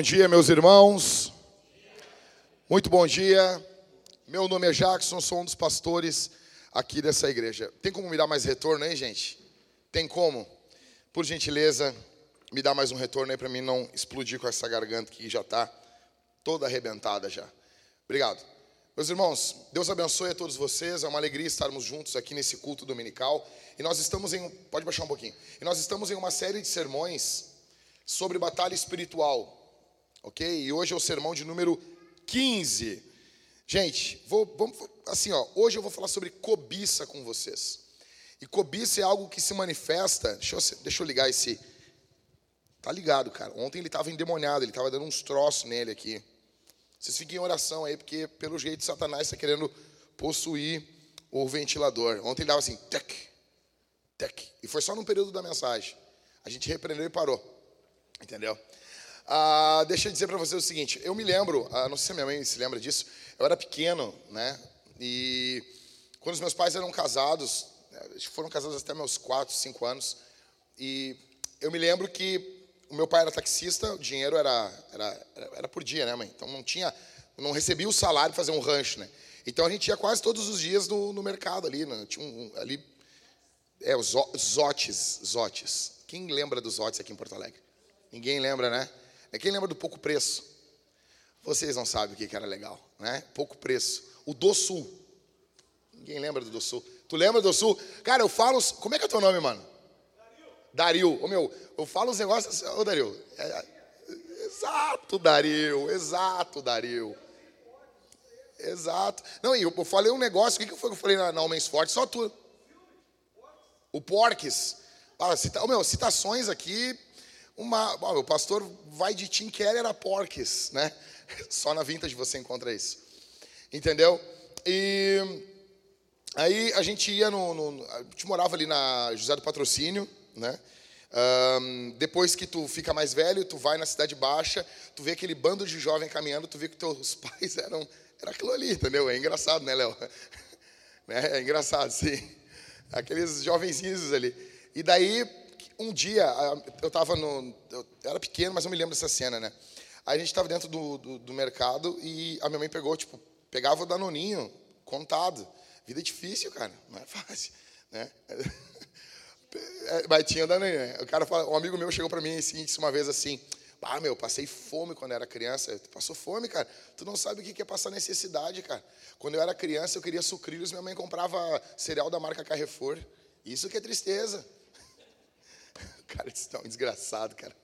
Bom dia, meus irmãos. Muito bom dia. Meu nome é Jackson, sou um dos pastores aqui dessa igreja. Tem como me dar mais retorno aí, gente? Tem como? Por gentileza, me dá mais um retorno aí para mim não explodir com essa garganta que já está toda arrebentada já. Obrigado. Meus irmãos, Deus abençoe a todos vocês. É uma alegria estarmos juntos aqui nesse culto dominical. E nós estamos em, pode baixar um pouquinho. E nós estamos em uma série de sermões sobre batalha espiritual. OK? E hoje é o sermão de número 15. Gente, vou, vamos assim, ó, hoje eu vou falar sobre cobiça com vocês. E cobiça é algo que se manifesta, deixa eu, deixa eu ligar esse Tá ligado, cara. Ontem ele estava endemoniado, ele estava dando uns troços nele aqui. Vocês fiquem em oração aí, porque pelo jeito Satanás está querendo possuir o ventilador. Ontem ele dava assim, tec, tec. E foi só num período da mensagem. A gente repreendeu e parou. Entendeu? Ah, deixa eu dizer para vocês o seguinte. Eu me lembro, ah, não sei se a minha mãe se lembra disso. Eu era pequeno, né? E quando os meus pais eram casados, né, foram casados até meus 4, 5 anos. E eu me lembro que o meu pai era taxista, o dinheiro era, era, era por dia, né, mãe? Então não tinha, não recebia o salário para fazer um rancho, né? Então a gente ia quase todos os dias no, no mercado ali, né? tinha um, ali, é, os Zotes, Zotes. Quem lembra dos Zotes aqui em Porto Alegre? Ninguém lembra, né? É quem lembra do pouco preço? Vocês não sabem o que era legal, né? Pouco preço. O do Sul. Ninguém lembra do do Sul. Tu lembra do Sul? Cara, eu falo. Como é que é o teu nome, mano? Dario. Ô meu, eu falo uns negócios. Ô Dario. É, é, exato, Dario. Exato, Dario. Exato. Não, e eu, eu falei um negócio. O que, que foi que eu falei na, na Homens Fortes? Só tu. O Porques. Ah, cita, ô meu, citações aqui. Uma, o pastor vai de Tim Keller a Porques, né? Só na Vintage você encontra isso. Entendeu? E aí a gente ia no, no. A gente morava ali na José do Patrocínio né? Um, depois que tu fica mais velho, tu vai na cidade baixa, tu vê aquele bando de jovem caminhando, tu vê que teus pais eram era aquilo ali, entendeu? É engraçado, né, Léo? né? É engraçado, sim. Aqueles jovenzinhos ali. E daí, um dia, eu estava no. Eu era pequeno, mas eu me lembro dessa cena, né? A gente estava dentro do, do, do, mercado e a minha mãe pegou, tipo, pegava o danoninho contado. Vida difícil, cara, não é fácil, né? É, mas tinha da neném. O cara fala, um amigo meu chegou para mim e disse uma vez assim: Ah, meu, passei fome quando era criança. Tu passou fome, cara? Tu não sabe o que é passar necessidade, cara. Quando eu era criança, eu queria sucrilhos, minha mãe comprava cereal da marca Carrefour. Isso que é tristeza. Cara, é um desgraçado, cara.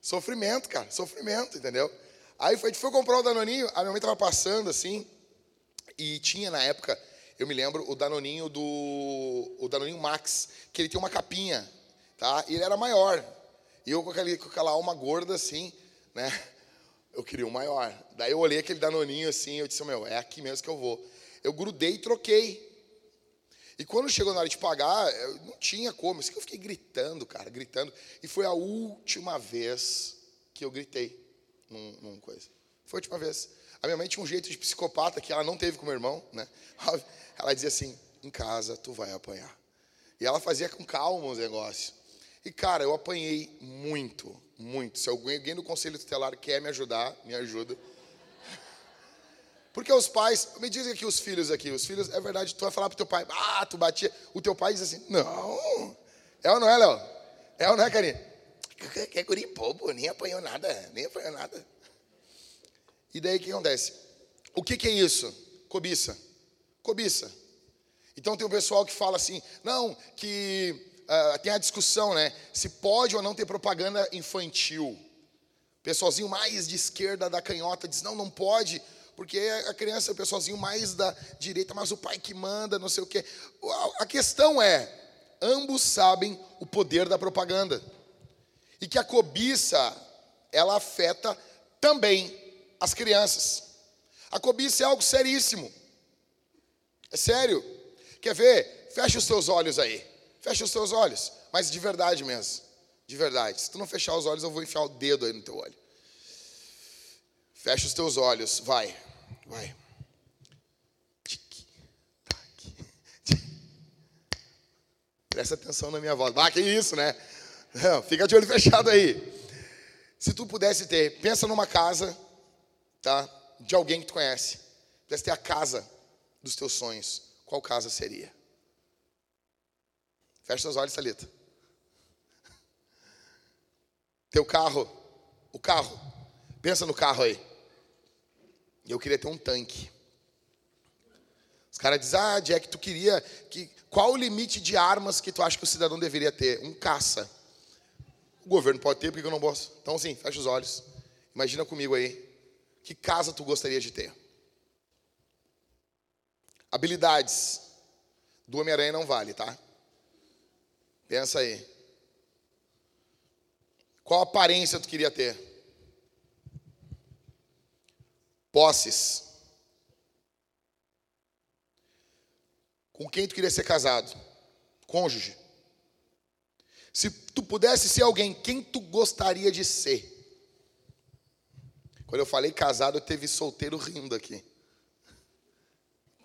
Sofrimento, cara, sofrimento, entendeu? Aí foi, foi comprar o Danoninho, a minha mãe estava passando assim, e tinha na época eu me lembro o Danoninho do o Danoninho Max, que ele tem uma capinha, tá? E ele era maior. E eu com, aquele, com aquela alma gorda assim, né? Eu queria um maior. Daí eu olhei aquele Danoninho assim, eu disse, meu, é aqui mesmo que eu vou. Eu grudei e troquei. E quando chegou na hora de pagar, não tinha como. Isso que eu fiquei gritando, cara, gritando. E foi a última vez que eu gritei num, num coisa. Foi a última vez. A minha mãe tinha um jeito de psicopata que ela não teve com meu irmão, né? Ela dizia assim: em casa tu vai apanhar. E ela fazia com calma os negócios. E cara, eu apanhei muito, muito. Se alguém do conselho tutelar quer me ajudar, me ajuda. Porque os pais, me dizem aqui os filhos aqui, os filhos, é verdade, tu vai falar pro teu pai, ah, tu batia. O teu pai diz assim: não. É ou não é, Léo? É ou não é, Karine? Que é guri bobo, nem apanhou nada, nem apanhou nada. E daí o que acontece? O que, que é isso? Cobiça. Cobiça. Então tem o pessoal que fala assim, não, que uh, tem a discussão, né? Se pode ou não ter propaganda infantil. Pessoalzinho mais de esquerda da canhota diz, não, não pode, porque a criança é o pessoalzinho mais da direita, mas o pai que manda, não sei o quê. A questão é, ambos sabem o poder da propaganda. E que a cobiça, ela afeta também as crianças. A cobiça é algo seríssimo. É sério. Quer ver? Fecha os teus olhos aí. Fecha os teus olhos. Mas de verdade mesmo. De verdade. Se tu não fechar os olhos, eu vou enfiar o dedo aí no teu olho. Fecha os teus olhos. Vai. Vai. Presta atenção na minha voz. Ah, que isso, né? Não, fica de olho fechado aí. Se tu pudesse ter, pensa numa casa, tá? De alguém que tu conhece. Pudesse ter a casa dos teus sonhos. Qual casa seria? Fecha seus olhos, Thalita. Teu carro, o carro. Pensa no carro aí. Eu queria ter um tanque. Os caras dizem, ah, Jack, tu queria que. Qual o limite de armas que tu acha que o cidadão deveria ter? Um caça. O governo pode ter, por que eu não posso? Então, sim, fecha os olhos. Imagina comigo aí. Que casa tu gostaria de ter? Habilidades. Do Homem-Aranha não vale, tá? Pensa aí. Qual aparência tu queria ter? Posses. Com quem tu queria ser casado? Cônjuge. Se tu pudesse ser alguém, quem tu gostaria de ser? Quando eu falei casado, teve solteiro rindo aqui.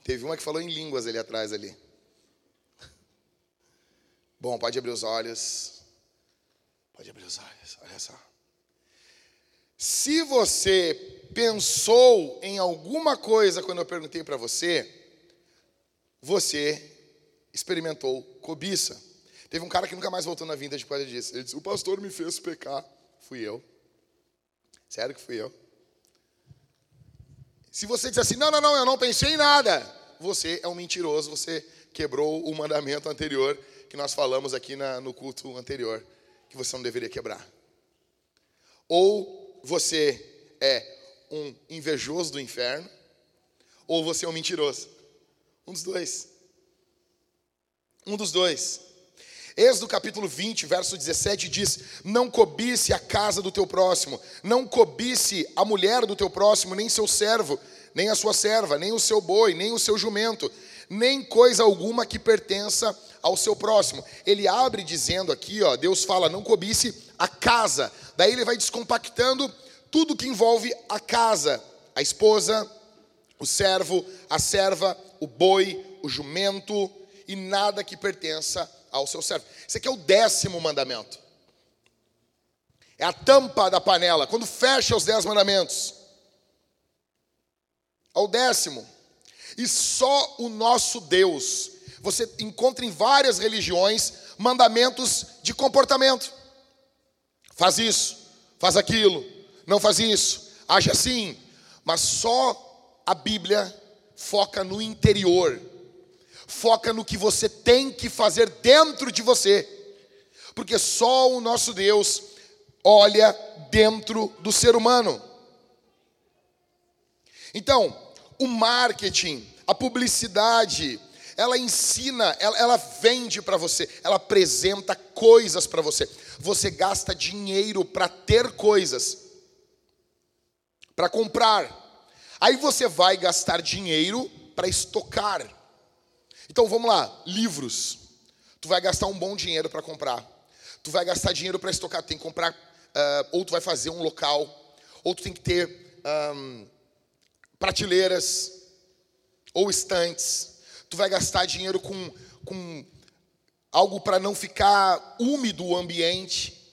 Teve uma que falou em línguas ali atrás ali. Bom, pode abrir os olhos. Pode abrir os olhos, olha só. Se você pensou em alguma coisa quando eu perguntei para você, você experimentou cobiça. Teve um cara que nunca mais voltou na vida depois disso. Ele disse: O pastor me fez pecar. Fui eu. Sério que fui eu. Se você diz assim: Não, não, não, eu não pensei em nada. Você é um mentiroso. Você quebrou o mandamento anterior que nós falamos aqui na, no culto anterior, que você não deveria quebrar. Ou você é um invejoso do inferno, ou você é um mentiroso. Um dos dois. Um dos dois. Êxodo capítulo 20, verso 17 diz: Não cobice a casa do teu próximo, não cobice a mulher do teu próximo, nem seu servo, nem a sua serva, nem o seu boi, nem o seu jumento, nem coisa alguma que pertença ao seu próximo. Ele abre dizendo aqui, ó, Deus fala, não cobice a casa. Daí ele vai descompactando tudo que envolve a casa, a esposa, o servo, a serva, o boi, o jumento e nada que pertença ao seu servo. Esse aqui é o décimo mandamento. É a tampa da panela, quando fecha os dez mandamentos. Ao décimo. E só o nosso Deus você encontra em várias religiões mandamentos de comportamento. Faz isso, faz aquilo, não faz isso, age assim. Mas só a Bíblia foca no interior, foca no que você tem que fazer dentro de você, porque só o nosso Deus olha dentro do ser humano. Então, o marketing, a publicidade, ela ensina, ela, ela vende para você, ela apresenta coisas para você. Você gasta dinheiro para ter coisas, para comprar. Aí você vai gastar dinheiro para estocar. Então vamos lá, livros. Tu vai gastar um bom dinheiro para comprar. Tu vai gastar dinheiro para estocar. Tem que comprar, uh, ou tu vai fazer um local, ou tu tem que ter um, prateleiras ou estantes tu vai gastar dinheiro com, com algo para não ficar úmido o ambiente,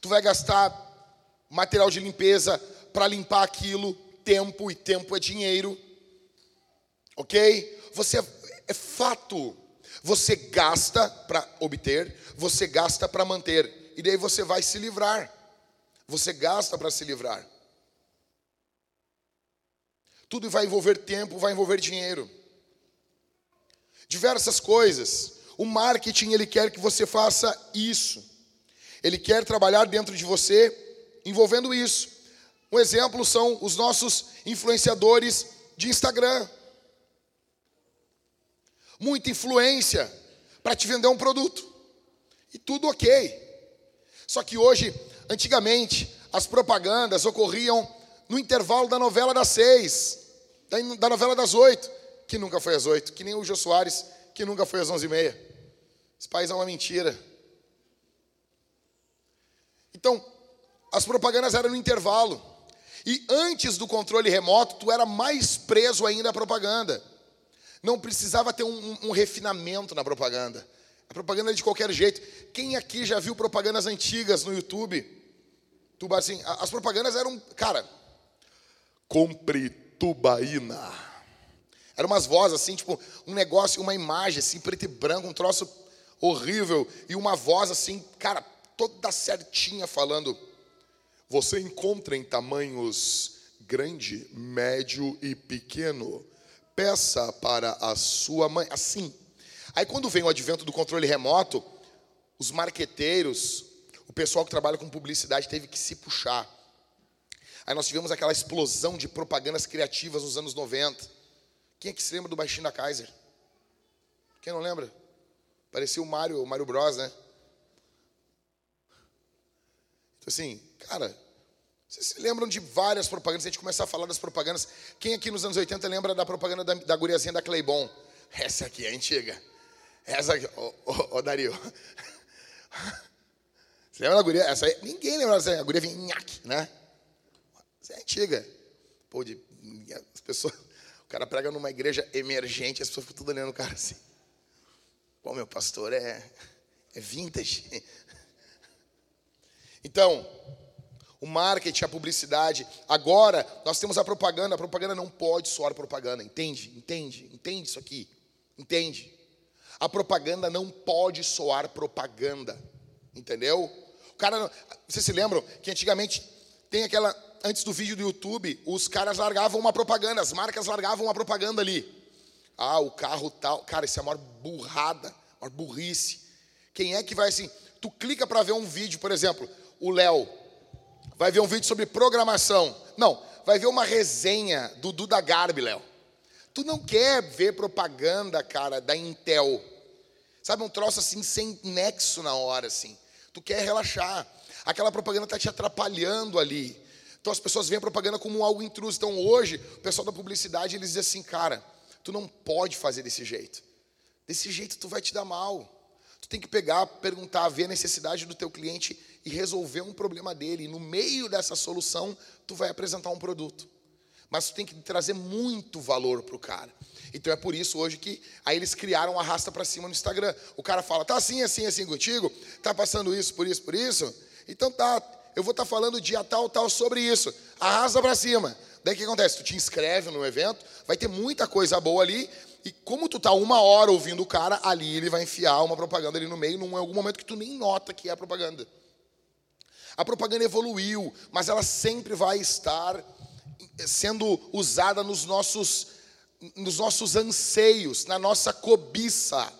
tu vai gastar material de limpeza para limpar aquilo, tempo, e tempo é dinheiro, ok? Você é fato, você gasta para obter, você gasta para manter, e daí você vai se livrar, você gasta para se livrar. Tudo vai envolver tempo, vai envolver dinheiro. Diversas coisas. O marketing, ele quer que você faça isso. Ele quer trabalhar dentro de você envolvendo isso. Um exemplo são os nossos influenciadores de Instagram. Muita influência para te vender um produto. E tudo ok. Só que hoje, antigamente, as propagandas ocorriam no intervalo da novela das seis, da novela das oito que nunca foi às oito, que nem o Jô Soares, que nunca foi às onze e meia. Esse país é uma mentira. Então, as propagandas eram no intervalo. E antes do controle remoto, tu era mais preso ainda à propaganda. Não precisava ter um, um, um refinamento na propaganda. A propaganda é de qualquer jeito. Quem aqui já viu propagandas antigas no YouTube? Tuba, assim, as propagandas eram, cara, compre tubaína. Eram umas vozes assim, tipo, um negócio, uma imagem assim, preto e branco, um troço horrível. E uma voz assim, cara, toda certinha falando. Você encontra em tamanhos grande, médio e pequeno. Peça para a sua mãe. Assim. Aí quando vem o advento do controle remoto, os marqueteiros, o pessoal que trabalha com publicidade teve que se puxar. Aí nós tivemos aquela explosão de propagandas criativas nos anos 90. Quem é que se lembra do baixinho da Kaiser? Quem não lembra? Parecia o Mario, o Mario Bros, né? Então assim, cara, vocês se lembram de várias propagandas? Se a gente começar a falar das propagandas, quem aqui nos anos 80 lembra da propaganda da, da guriazinha da Claybon? Essa aqui é antiga. Essa aqui, ô, ô, ô Dario. Você lembra da guria? Essa aí, ninguém lembra dessa. A guria vinha nhaque, né? Essa é antiga. Pô, de, as pessoas, o cara prega numa igreja emergente, as pessoas ficam tudo olhando o cara assim. Pô, meu pastor é, é vintage. Então, o marketing, a publicidade. Agora, nós temos a propaganda. A propaganda não pode soar propaganda. Entende? Entende? Entende isso aqui? Entende? A propaganda não pode soar propaganda. Entendeu? O cara. Vocês se lembram que antigamente tem aquela. Antes do vídeo do YouTube, os caras largavam uma propaganda, as marcas largavam uma propaganda ali. Ah, o carro tal. Cara, isso é a maior burrada, a maior burrice. Quem é que vai assim? Tu clica para ver um vídeo, por exemplo, o Léo vai ver um vídeo sobre programação. Não, vai ver uma resenha do Duda Garbi, Léo. Tu não quer ver propaganda, cara, da Intel. Sabe, um troço assim, sem nexo na hora, assim. Tu quer relaxar. Aquela propaganda está te atrapalhando ali. Então as pessoas veem a propaganda como algo intruso. Então hoje, o pessoal da publicidade, eles dizem assim, cara, tu não pode fazer desse jeito. Desse jeito tu vai te dar mal. Tu tem que pegar, perguntar, ver a necessidade do teu cliente e resolver um problema dele. E no meio dessa solução, tu vai apresentar um produto. Mas tu tem que trazer muito valor para o cara. Então é por isso hoje que aí eles criaram arrasta para cima no Instagram. O cara fala, tá assim, assim, assim contigo? Tá passando isso, por isso, por isso? Então tá, eu vou estar tá falando dia tal, tal sobre isso. Arrasta para cima. Daí o que acontece? Tu te inscreve no evento, vai ter muita coisa boa ali, e como tu tá uma hora ouvindo o cara, ali ele vai enfiar uma propaganda ali no meio, num algum momento que tu nem nota que é propaganda. A propaganda evoluiu, mas ela sempre vai estar sendo usada nos nossos, nos nossos anseios, na nossa cobiça.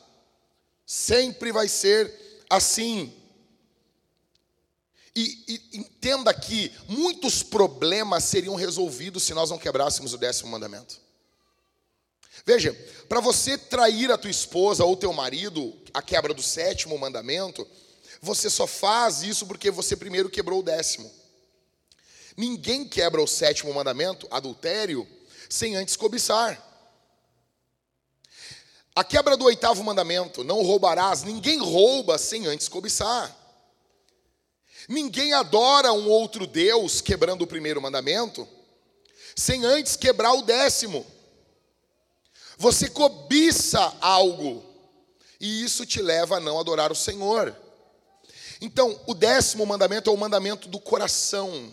Sempre vai ser assim. E, e, entenda que muitos problemas seriam resolvidos se nós não quebrássemos o décimo mandamento. Veja, para você trair a tua esposa ou teu marido, a quebra do sétimo mandamento, você só faz isso porque você primeiro quebrou o décimo. Ninguém quebra o sétimo mandamento, adultério, sem antes cobiçar. A quebra do oitavo mandamento, não roubarás, ninguém rouba sem antes cobiçar. Ninguém adora um outro Deus quebrando o primeiro mandamento, sem antes quebrar o décimo. Você cobiça algo, e isso te leva a não adorar o Senhor. Então, o décimo mandamento é o mandamento do coração.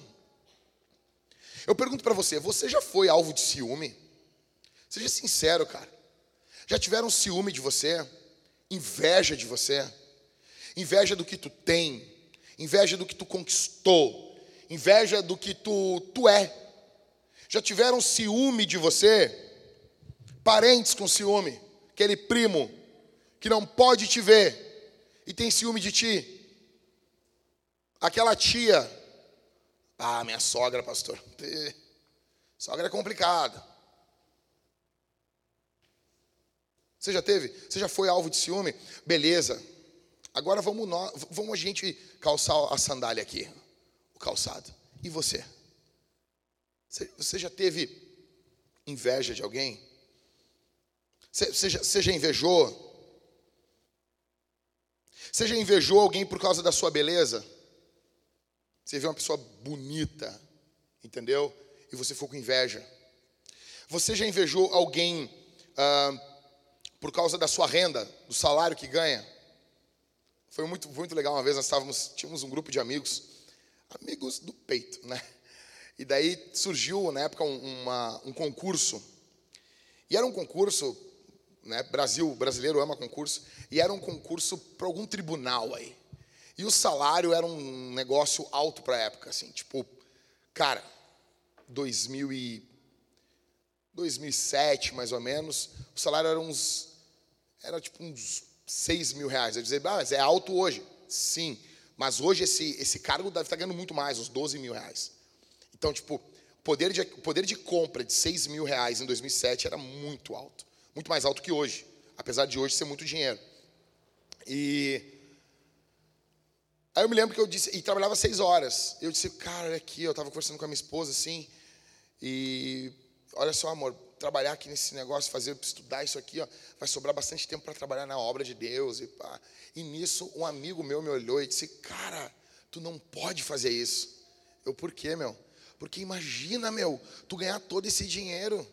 Eu pergunto para você, você já foi alvo de ciúme? Seja sincero, cara. Já tiveram ciúme de você? Inveja de você? Inveja do que tu tem? Inveja do que tu conquistou? Inveja do que tu, tu é? Já tiveram ciúme de você? Parentes com ciúme? Aquele primo que não pode te ver e tem ciúme de ti? Aquela tia, ah, minha sogra, pastor. Sogra é complicada. Você já teve? Você já foi alvo de ciúme? Beleza. Agora vamos, nós, vamos a gente calçar a sandália aqui, o calçado. E você? Você já teve inveja de alguém? Você já, você já invejou? Você já invejou alguém por causa da sua beleza? Você vê uma pessoa bonita, entendeu? E você ficou com inveja. Você já invejou alguém ah, por causa da sua renda, do salário que ganha? Foi muito, muito legal uma vez, nós estávamos, tínhamos um grupo de amigos. amigos do peito, né? E daí surgiu, na época, um, uma, um concurso. E era um concurso, né? Brasil, brasileiro ama concurso. E era um concurso para algum tribunal aí. E o salário era um negócio alto para a época, assim. Tipo, cara, 2000 e 2007, mais ou menos, o salário era uns, era tipo uns 6 mil reais. Eu dizia, ah, mas é alto hoje. Sim, mas hoje esse, esse cargo deve estar ganhando muito mais, uns 12 mil reais. Então, tipo, o poder de, poder de compra de 6 mil reais em 2007 era muito alto. Muito mais alto que hoje, apesar de hoje ser muito dinheiro. E aí eu me lembro que eu disse, e trabalhava seis horas. Eu disse, cara, olha aqui, eu estava conversando com a minha esposa assim, e olha só, amor, trabalhar aqui nesse negócio, fazer, estudar isso aqui, ó, vai sobrar bastante tempo para trabalhar na obra de Deus. E, pá. e nisso, um amigo meu me olhou e disse: Cara, tu não pode fazer isso. Eu, por quê, meu? Porque imagina, meu, tu ganhar todo esse dinheiro.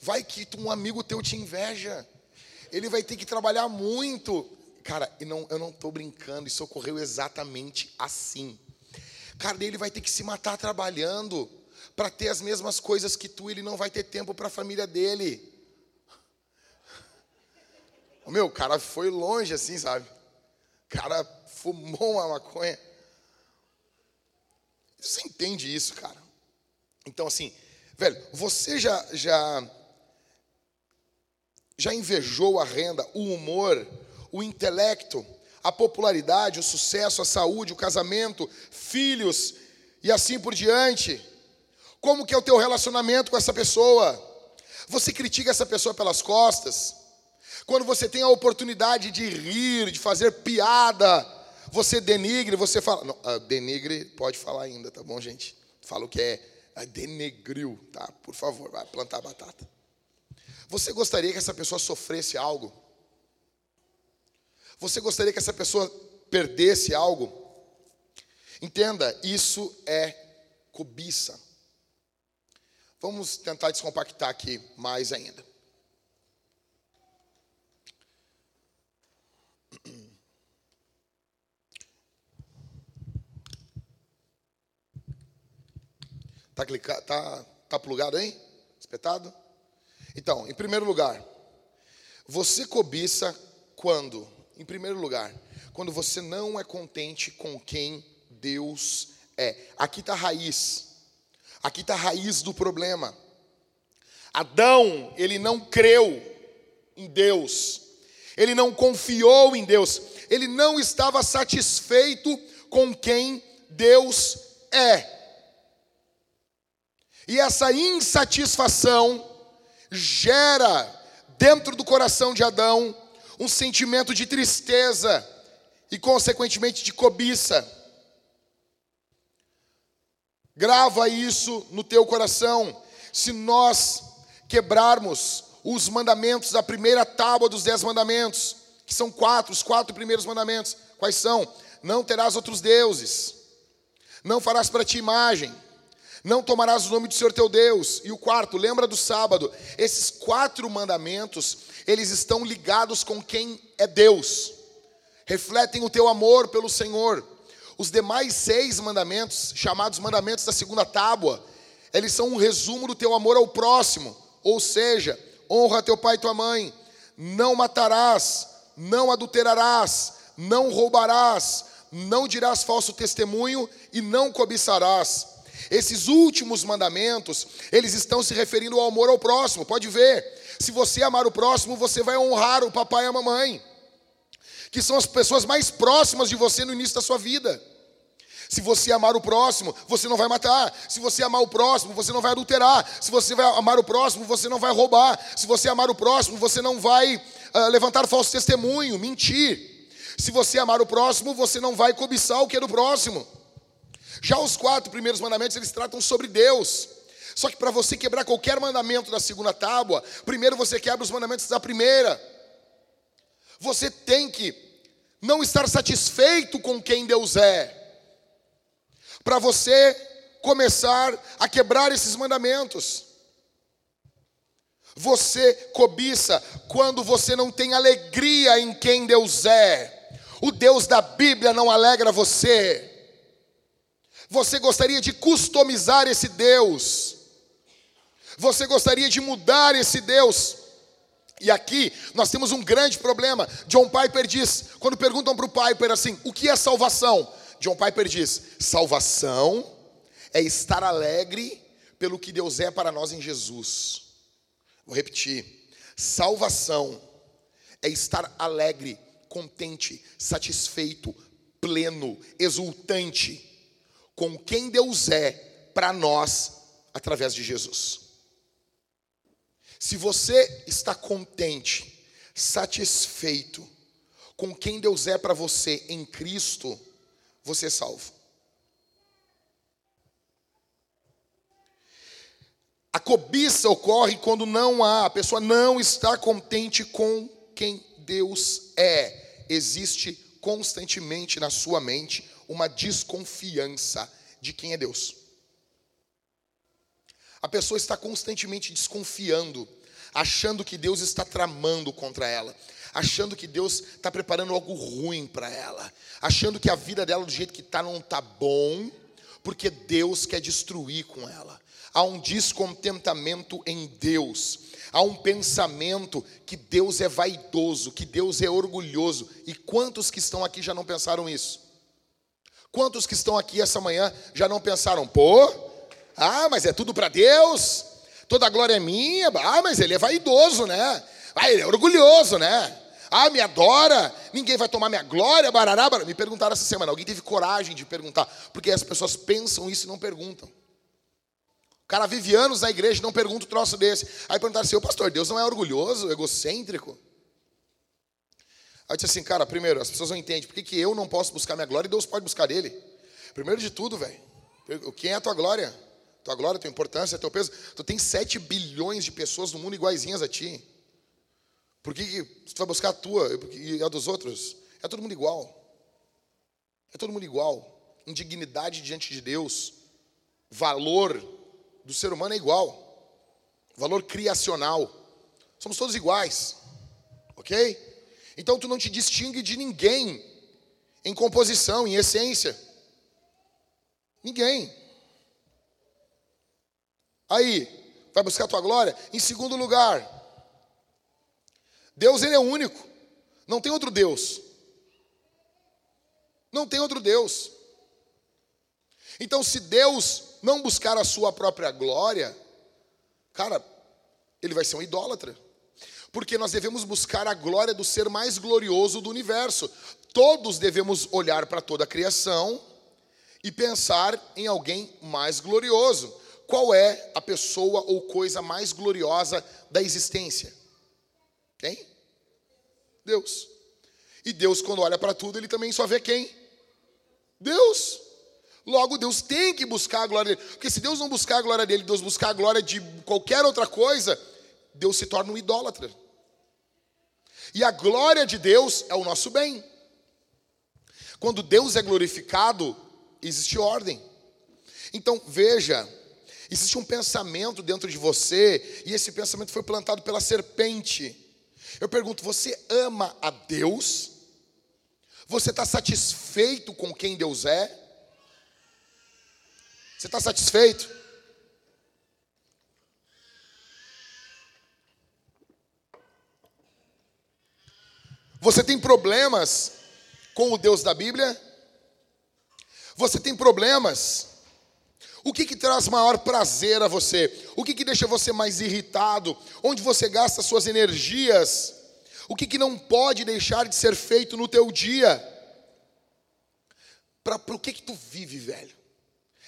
Vai que tu, um amigo teu te inveja. Ele vai ter que trabalhar muito. Cara, e não, eu não estou brincando, isso ocorreu exatamente assim. Cara, ele vai ter que se matar trabalhando para ter as mesmas coisas que tu, ele não vai ter tempo para a família dele. O meu, o cara foi longe assim, sabe? O cara fumou uma maconha. Você entende isso, cara? Então, assim, velho, você já, já, já invejou a renda, o humor, o intelecto, a popularidade, o sucesso, a saúde, o casamento, filhos e assim por diante? Como que é o teu relacionamento com essa pessoa? Você critica essa pessoa pelas costas? Quando você tem a oportunidade de rir, de fazer piada, você denigre, você fala. Não, uh, denigre pode falar ainda, tá bom, gente? Fala o que é uh, denegriu, tá? Por favor, vai plantar batata. Você gostaria que essa pessoa sofresse algo? Você gostaria que essa pessoa perdesse algo? Entenda, isso é cobiça. Vamos tentar descompactar aqui mais ainda. Tá clicado, tá, tá plugado aí? Espetado? Então, em primeiro lugar, você cobiça quando? Em primeiro lugar, quando você não é contente com quem Deus é. Aqui está a raiz. Aqui está a raiz do problema. Adão, ele não creu em Deus, ele não confiou em Deus, ele não estava satisfeito com quem Deus é. E essa insatisfação gera dentro do coração de Adão um sentimento de tristeza e, consequentemente, de cobiça. Grava isso no teu coração. Se nós quebrarmos os mandamentos da primeira tábua dos dez mandamentos, que são quatro, os quatro primeiros mandamentos, quais são? Não terás outros deuses, não farás para ti imagem, não tomarás o nome do Senhor teu Deus. E o quarto, lembra do sábado. Esses quatro mandamentos, eles estão ligados com quem é Deus, refletem o teu amor pelo Senhor. Os demais seis mandamentos, chamados mandamentos da segunda tábua, eles são um resumo do teu amor ao próximo. Ou seja, honra teu pai e tua mãe, não matarás, não adulterarás, não roubarás, não dirás falso testemunho e não cobiçarás. Esses últimos mandamentos, eles estão se referindo ao amor ao próximo. Pode ver, se você amar o próximo, você vai honrar o papai e a mamãe que são as pessoas mais próximas de você no início da sua vida. Se você amar o próximo, você não vai matar. Se você amar o próximo, você não vai adulterar. Se você vai amar o próximo, você não vai roubar. Se você amar o próximo, você não vai uh, levantar falso testemunho, mentir. Se você amar o próximo, você não vai cobiçar o que é do próximo. Já os quatro primeiros mandamentos, eles tratam sobre Deus. Só que para você quebrar qualquer mandamento da segunda tábua, primeiro você quebra os mandamentos da primeira. Você tem que não estar satisfeito com quem Deus é, para você começar a quebrar esses mandamentos. Você cobiça quando você não tem alegria em quem Deus é. O Deus da Bíblia não alegra você. Você gostaria de customizar esse Deus? Você gostaria de mudar esse Deus? E aqui nós temos um grande problema. John Piper diz, quando perguntam para o Piper assim, o que é salvação? John Piper diz: salvação é estar alegre pelo que Deus é para nós em Jesus. Vou repetir: salvação é estar alegre, contente, satisfeito, pleno, exultante com quem Deus é para nós através de Jesus. Se você está contente, satisfeito com quem Deus é para você em Cristo, você é salvo. A cobiça ocorre quando não há, a pessoa não está contente com quem Deus é. Existe constantemente na sua mente uma desconfiança de quem é Deus. A pessoa está constantemente desconfiando, achando que Deus está tramando contra ela, achando que Deus está preparando algo ruim para ela, achando que a vida dela do jeito que está não está bom, porque Deus quer destruir com ela. Há um descontentamento em Deus, há um pensamento que Deus é vaidoso, que Deus é orgulhoso. E quantos que estão aqui já não pensaram isso? Quantos que estão aqui essa manhã já não pensaram, pô, ah, mas é tudo para Deus, toda a glória é minha, ah, mas ele é vaidoso, né? Ah, ele é orgulhoso, né? Ah, me adora, ninguém vai tomar minha glória, barará, barará. Me perguntaram essa semana, alguém teve coragem de perguntar, porque as pessoas pensam isso e não perguntam. O cara vive anos na igreja e não pergunta um troço desse. Aí perguntaram assim, ô pastor, Deus não é orgulhoso, egocêntrico? Aí eu disse assim, cara, primeiro, as pessoas não entendem por que, que eu não posso buscar minha glória e Deus pode buscar dele. Primeiro de tudo, velho, quem é a tua glória? Tua glória, tua importância, teu peso. Tu tem 7 bilhões de pessoas no mundo iguaizinhas a ti. Por que, tu vai buscar a tua e a dos outros? É todo mundo igual. É todo mundo igual. Indignidade diante de Deus. Valor do ser humano é igual. Valor criacional. Somos todos iguais. Ok? Então tu não te distingue de ninguém em composição, em essência. Ninguém. Aí, vai buscar a tua glória? Em segundo lugar, Deus ele é único. Não tem outro Deus. Não tem outro Deus. Então, se Deus não buscar a sua própria glória, cara, ele vai ser um idólatra porque nós devemos buscar a glória do ser mais glorioso do universo. Todos devemos olhar para toda a criação e pensar em alguém mais glorioso. Qual é a pessoa ou coisa mais gloriosa da existência? Quem? Deus. E Deus, quando olha para tudo, ele também só vê quem? Deus. Logo, Deus tem que buscar a glória dele. Porque se Deus não buscar a glória dele, Deus buscar a glória de qualquer outra coisa, Deus se torna um idólatra. E a glória de Deus é o nosso bem. Quando Deus é glorificado, existe ordem. Então, veja, existe um pensamento dentro de você, e esse pensamento foi plantado pela serpente. Eu pergunto: você ama a Deus? Você está satisfeito com quem Deus é? Você está satisfeito? Você tem problemas com o Deus da Bíblia? Você tem problemas? O que, que traz maior prazer a você? O que, que deixa você mais irritado? Onde você gasta suas energias? O que, que não pode deixar de ser feito no teu dia? Para o que, que tu vive, velho?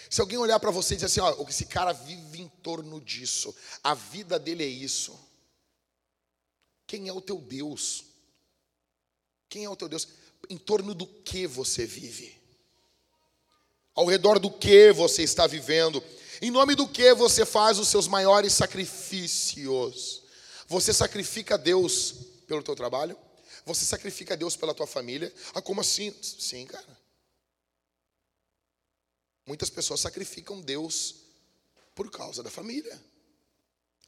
Se alguém olhar para você e dizer assim, ó, esse cara vive em torno disso, a vida dele é isso. Quem é o teu Deus? Quem é o teu Deus? Em torno do que você vive? Ao redor do que você está vivendo? Em nome do que você faz os seus maiores sacrifícios? Você sacrifica Deus pelo teu trabalho? Você sacrifica Deus pela tua família? Ah, como assim? Sim, cara. Muitas pessoas sacrificam Deus por causa da família.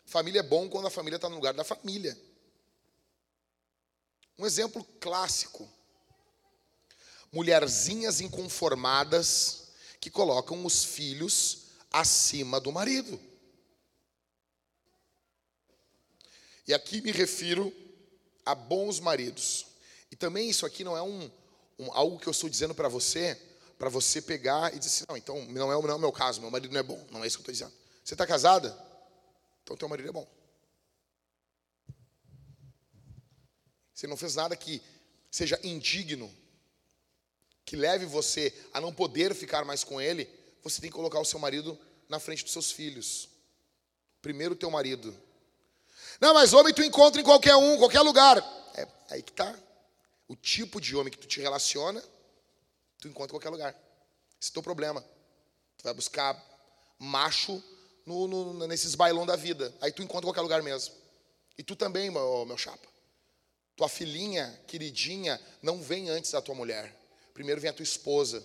Família é bom quando a família está no lugar da família. Um exemplo clássico. Mulherzinhas inconformadas que colocam os filhos acima do marido. E aqui me refiro a bons maridos. E também isso aqui não é um, um algo que eu estou dizendo para você, para você pegar e dizer assim, não, então não é, não é o meu caso, meu marido não é bom. Não é isso que eu estou dizendo. Você está casada? Então teu marido é bom. Você não fez nada que seja indigno, que leve você a não poder ficar mais com ele, você tem que colocar o seu marido na frente dos seus filhos. Primeiro o teu marido. Não, mas homem tu encontra em qualquer um, qualquer lugar. É aí que tá. O tipo de homem que tu te relaciona, tu encontra em qualquer lugar. Esse é o teu problema. Tu vai buscar macho no, no, nesses bailão da vida. Aí tu encontra em qualquer lugar mesmo. E tu também, meu, meu chapa. Tua filhinha, queridinha, não vem antes da tua mulher. Primeiro vem a tua esposa.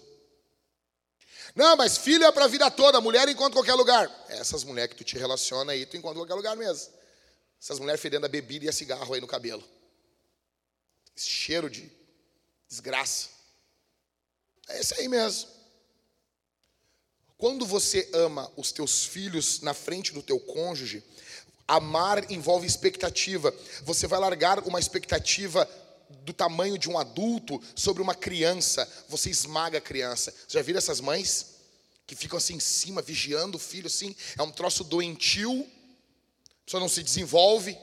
Não, mas filho é para a vida toda, mulher encontra qualquer lugar. Essas mulheres que tu te relaciona aí, tu encontra qualquer lugar mesmo. Essas mulheres fedendo a bebida e a cigarro aí no cabelo. Esse cheiro de desgraça. É esse aí mesmo. Quando você ama os teus filhos na frente do teu cônjuge, amar envolve expectativa. Você vai largar uma expectativa do tamanho de um adulto sobre uma criança. Você esmaga a criança. Já viram essas mães que ficam assim em cima, vigiando o filho assim? É um troço doentio. Pessoa não se desenvolve.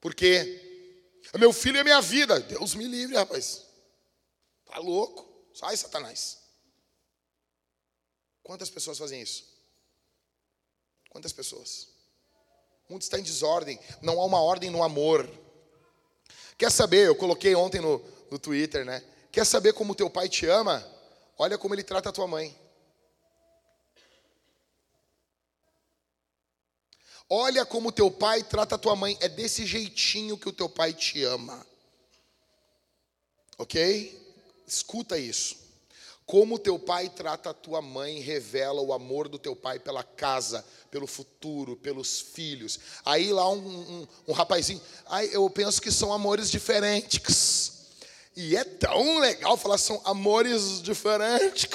Porque meu filho é minha vida. Deus me livre, rapaz. Tá louco? Sai, Satanás. Quantas pessoas fazem isso? Quantas pessoas? Mundo está em desordem. Não há uma ordem no amor. Quer saber? Eu coloquei ontem no, no Twitter, né? Quer saber como teu pai te ama? Olha como ele trata a tua mãe. Olha como teu pai trata a tua mãe. É desse jeitinho que o teu pai te ama. Ok? Escuta isso. Como teu pai trata a tua mãe revela o amor do teu pai pela casa, pelo futuro, pelos filhos. Aí lá um, um, um rapazinho, aí eu penso que são amores diferentes. E é tão legal falar são amores diferentes.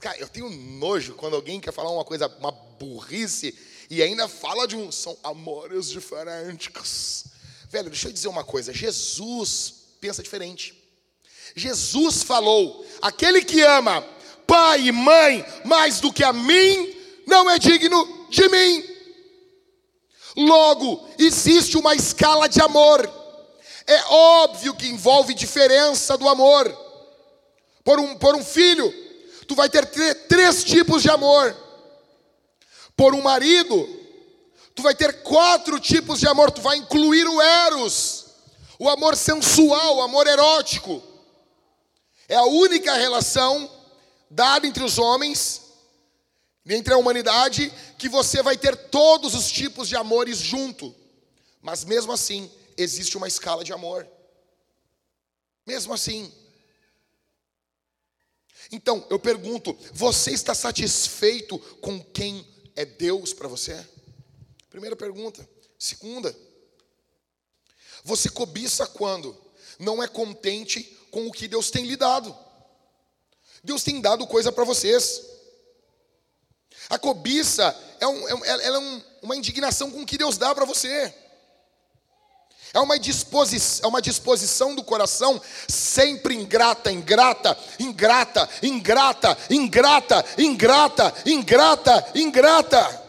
Cara, eu tenho nojo quando alguém quer falar uma coisa, uma burrice, e ainda fala de um. São amores diferentes. Velho, deixa eu dizer uma coisa: Jesus pensa diferente. Jesus falou: aquele que ama pai e mãe mais do que a mim, não é digno de mim. Logo, existe uma escala de amor. É óbvio que envolve diferença do amor. Por um, por um filho, tu vai ter três tipos de amor. Por um marido, tu vai ter quatro tipos de amor, tu vai incluir o eros, o amor sensual, o amor erótico. É a única relação dada entre os homens, entre a humanidade, que você vai ter todos os tipos de amores junto. Mas mesmo assim, existe uma escala de amor. Mesmo assim. Então, eu pergunto: você está satisfeito com quem é Deus para você? Primeira pergunta. Segunda, você cobiça quando não é contente com o que Deus tem lhe dado. Deus tem dado coisa para vocês. A cobiça é, um, é, é um, uma indignação com o que Deus dá para você. É uma, disposição, é uma disposição do coração sempre ingrata, ingrata, ingrata, ingrata, ingrata, ingrata, ingrata, ingrata.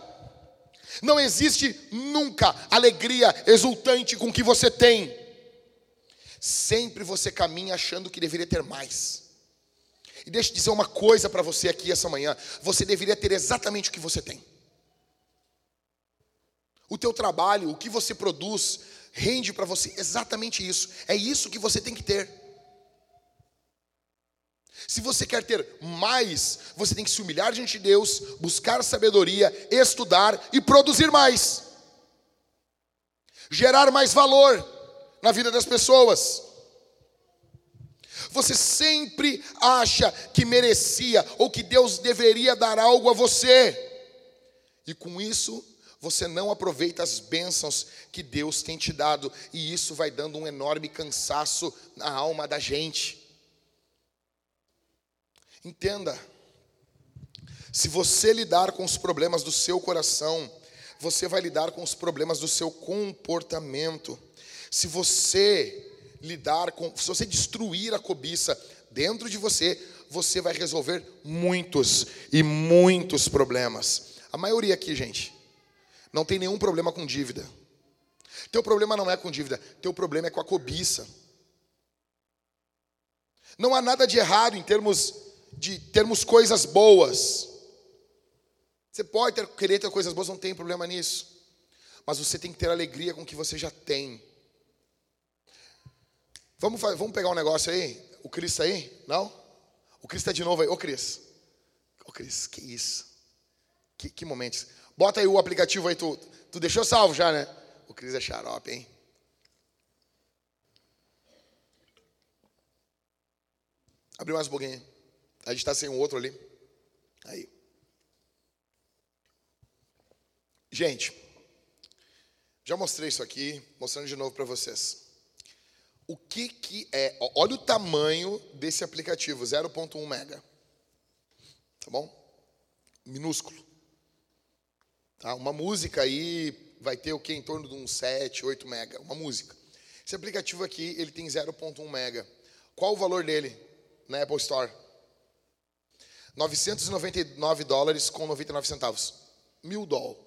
Não existe nunca alegria exultante com o que você tem. Sempre você caminha achando que deveria ter mais. E deixa eu dizer uma coisa para você aqui essa manhã: você deveria ter exatamente o que você tem. O teu trabalho, o que você produz, rende para você exatamente isso. É isso que você tem que ter. Se você quer ter mais, você tem que se humilhar diante de Deus, buscar sabedoria, estudar e produzir mais. Gerar mais valor na vida das pessoas. Você sempre acha que merecia ou que Deus deveria dar algo a você. E com isso, você não aproveita as bênçãos que Deus tem te dado, e isso vai dando um enorme cansaço na alma da gente. Entenda, se você lidar com os problemas do seu coração, você vai lidar com os problemas do seu comportamento. Se você lidar com, se você destruir a cobiça dentro de você, você vai resolver muitos e muitos problemas. A maioria aqui, gente, não tem nenhum problema com dívida. Teu problema não é com dívida, teu problema é com a cobiça. Não há nada de errado em termos de termos coisas boas. Você pode ter, querer ter coisas boas, não tem problema nisso. Mas você tem que ter alegria com o que você já tem. Vamos, vamos pegar um negócio aí? O Cris está aí? Não? O Cris está de novo aí. Ô Cris. Ô Cris, que isso? Que, que momentos. Bota aí o aplicativo aí, tu, tu deixou salvo já, né? O Cris é xarope, hein? Abre mais um pouquinho. A gente está sem um outro ali. Aí. Gente, já mostrei isso aqui, mostrando de novo para vocês. O que, que é? Olha o tamanho desse aplicativo, 0.1 mega. Tá bom? Minúsculo. Tá? Uma música aí vai ter o que? Em torno de uns 7, 8 mega. Uma música. Esse aplicativo aqui, ele tem 0.1 mega. Qual o valor dele na Apple Store? 999 dólares com 99 centavos. Mil dólares.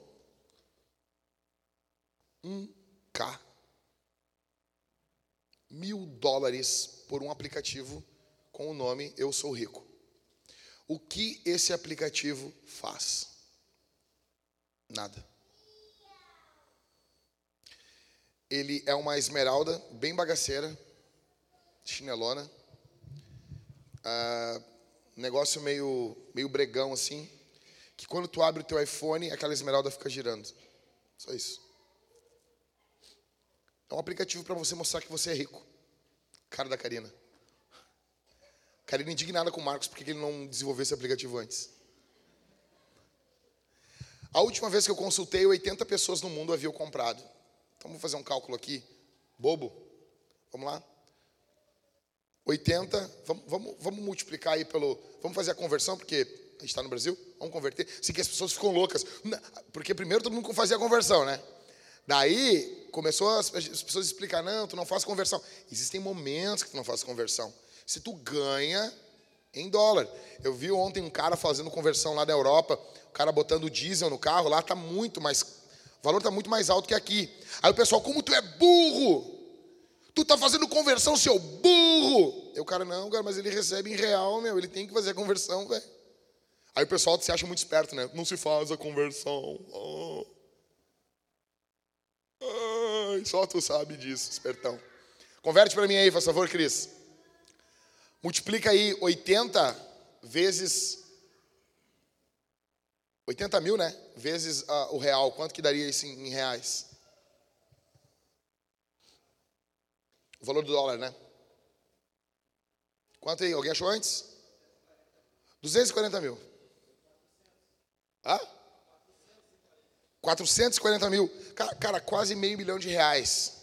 1K. Mil dólares por um aplicativo com o nome Eu Sou Rico. O que esse aplicativo faz? Nada. Ele é uma esmeralda bem bagaceira, chinelona. Ah, negócio meio, meio bregão assim. Que quando tu abre o teu iPhone, aquela esmeralda fica girando. Só isso. É um aplicativo para você mostrar que você é rico. Cara da Karina. Karina indignada com o Marcos porque ele não desenvolveu esse aplicativo antes. A última vez que eu consultei, 80 pessoas no mundo haviam comprado. Então vamos fazer um cálculo aqui, bobo. Vamos lá? 80, vamos, vamos, vamos multiplicar aí pelo. Vamos fazer a conversão, porque a gente está no Brasil, vamos converter. Assim que as pessoas ficam loucas. Porque primeiro todo mundo fazia a conversão, né? Daí começou as, as pessoas a explicar: não, tu não faz conversão. Existem momentos que tu não faz conversão. Se tu ganha em dólar. Eu vi ontem um cara fazendo conversão lá da Europa o cara botando diesel no carro, lá está muito mais. O valor está muito mais alto que aqui. Aí o pessoal, como tu é burro! Tu está fazendo conversão, seu burro! Eu, cara, não, cara, mas ele recebe em real, meu, ele tem que fazer a conversão, velho. Aí o pessoal se acha muito esperto, né? Não se faz a conversão. Oh. Ai, só tu sabe disso, espertão. Converte para mim aí, por favor, Cris. Multiplica aí 80 vezes 80 mil, né? Vezes uh, o real. Quanto que daria isso em, em reais? O valor do dólar, né? Quanto aí? Alguém achou antes? 240 mil. Hã? 440 mil. Cara, cara, quase meio milhão de reais.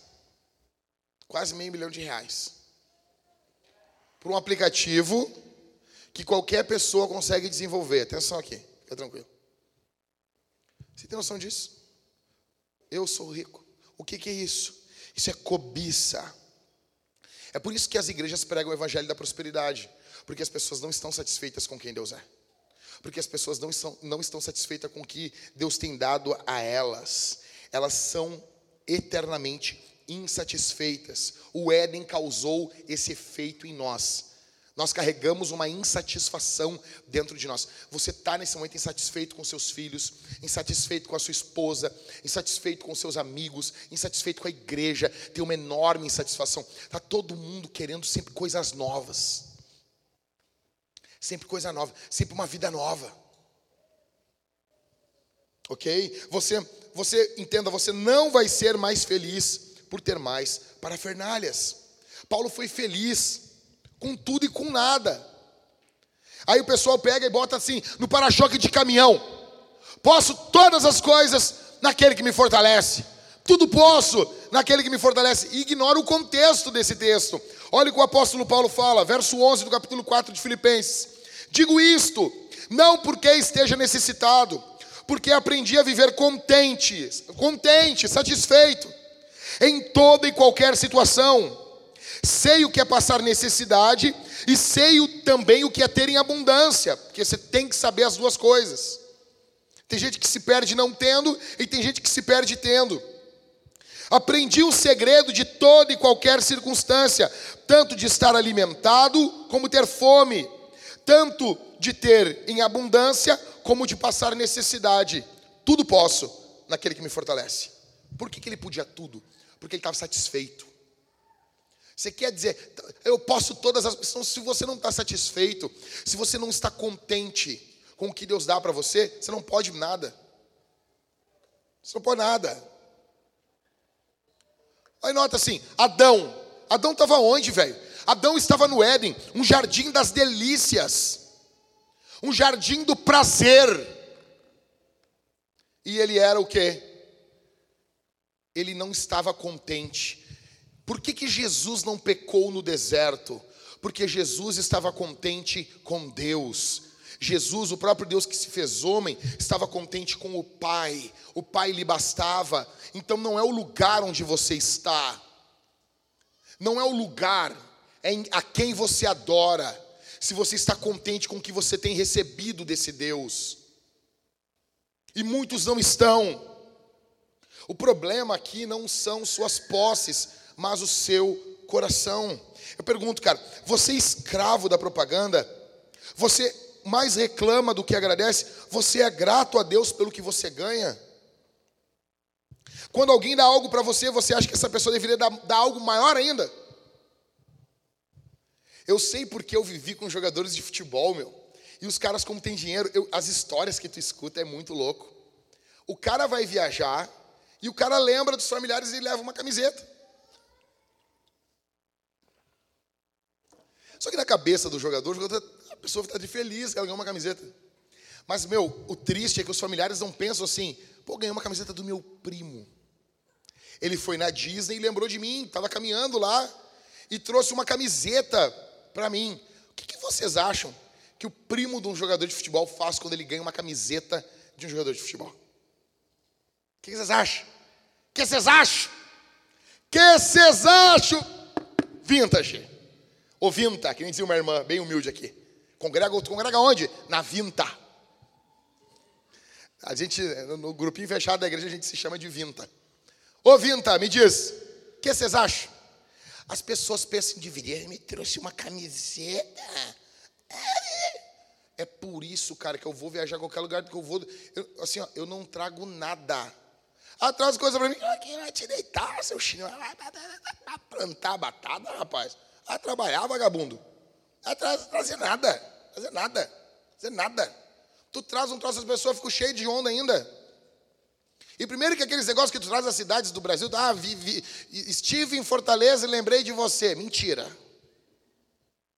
Quase meio milhão de reais. Por um aplicativo que qualquer pessoa consegue desenvolver. Atenção aqui, fica tranquilo. Você tem noção disso? Eu sou rico. O que, que é isso? Isso é cobiça. É por isso que as igrejas pregam o evangelho da prosperidade, porque as pessoas não estão satisfeitas com quem Deus é. Porque as pessoas não estão, não estão satisfeitas com o que Deus tem dado a elas. Elas são eternamente insatisfeitas. O Éden causou esse efeito em nós. Nós carregamos uma insatisfação dentro de nós. Você está nesse momento insatisfeito com seus filhos, insatisfeito com a sua esposa, insatisfeito com seus amigos, insatisfeito com a igreja, tem uma enorme insatisfação. Está todo mundo querendo sempre coisas novas. Sempre coisa nova, sempre uma vida nova. Ok? Você, você entenda, você não vai ser mais feliz por ter mais parafernalhas. Paulo foi feliz com tudo e com nada. Aí o pessoal pega e bota assim no para-choque de caminhão. Posso todas as coisas naquele que me fortalece. Tudo posso naquele que me fortalece. Ignora o contexto desse texto. Olha o que o apóstolo Paulo fala, verso 11 do capítulo 4 de Filipenses. Digo isto, não porque esteja necessitado, porque aprendi a viver contente, contente, satisfeito, em toda e qualquer situação. Sei o que é passar necessidade e sei também o que é ter em abundância, porque você tem que saber as duas coisas. Tem gente que se perde não tendo e tem gente que se perde tendo. Aprendi o segredo de toda e qualquer circunstância, tanto de estar alimentado como ter fome, tanto de ter em abundância como de passar necessidade. Tudo posso naquele que me fortalece. Por que, que ele podia tudo? Porque ele estava satisfeito. Você quer dizer, eu posso todas as pessoas, se você não está satisfeito, se você não está contente com o que Deus dá para você, você não pode nada. Você não pode nada. Aí nota assim, Adão. Adão estava onde, velho? Adão estava no Éden, um jardim das delícias, um jardim do prazer. E ele era o quê? Ele não estava contente. Por que, que Jesus não pecou no deserto? Porque Jesus estava contente com Deus. Jesus, o próprio Deus que se fez homem, estava contente com o Pai. O Pai lhe bastava. Então não é o lugar onde você está. Não é o lugar é a quem você adora. Se você está contente com o que você tem recebido desse Deus. E muitos não estão. O problema aqui não são suas posses, mas o seu coração. Eu pergunto, cara, você é escravo da propaganda? Você mais reclama do que agradece? Você é grato a Deus pelo que você ganha? Quando alguém dá algo para você, você acha que essa pessoa deveria dar, dar, algo maior ainda? Eu sei porque eu vivi com jogadores de futebol, meu. E os caras, como tem dinheiro, eu, as histórias que tu escuta é muito louco. O cara vai viajar e o cara lembra dos familiares e leva uma camiseta. Só que na cabeça do jogador, a pessoa está de feliz ela ganhou uma camiseta. Mas, meu, o triste é que os familiares não pensam assim, pô, ganhei uma camiseta do meu primo. Ele foi na Disney e lembrou de mim, estava caminhando lá e trouxe uma camiseta para mim. O que, que, vocês acham que o primo de um jogador de futebol faz quando ele ganha uma camiseta de um jogador de futebol? O que, que vocês acham? O que vocês acham? O que vocês acham? Vintage. Ou Vinta, que nem dizia uma irmã, bem humilde aqui. Congrega, congrega onde? Na Vinta. A gente, no grupinho fechado da igreja, a gente se chama de Vinta. Ô Vinta, me diz, o que vocês acham? As pessoas pensam em dividir, me trouxe uma camiseta. É por isso, cara, que eu vou viajar a qualquer lugar que eu vou. Eu, assim, ó, eu não trago nada. Ah, traz coisa para mim. Aqui vai te deitar, seu chinelo. Vai plantar batata, rapaz. Vai trabalhar, vagabundo. Vai trazer nada. Fazer nada. Fazer nada. Tu traz um troço, as pessoas ficam cheias de onda ainda. E primeiro que aqueles negócios que tu traz das cidades do Brasil, ah, vi, vi, estive em Fortaleza e lembrei de você. Mentira.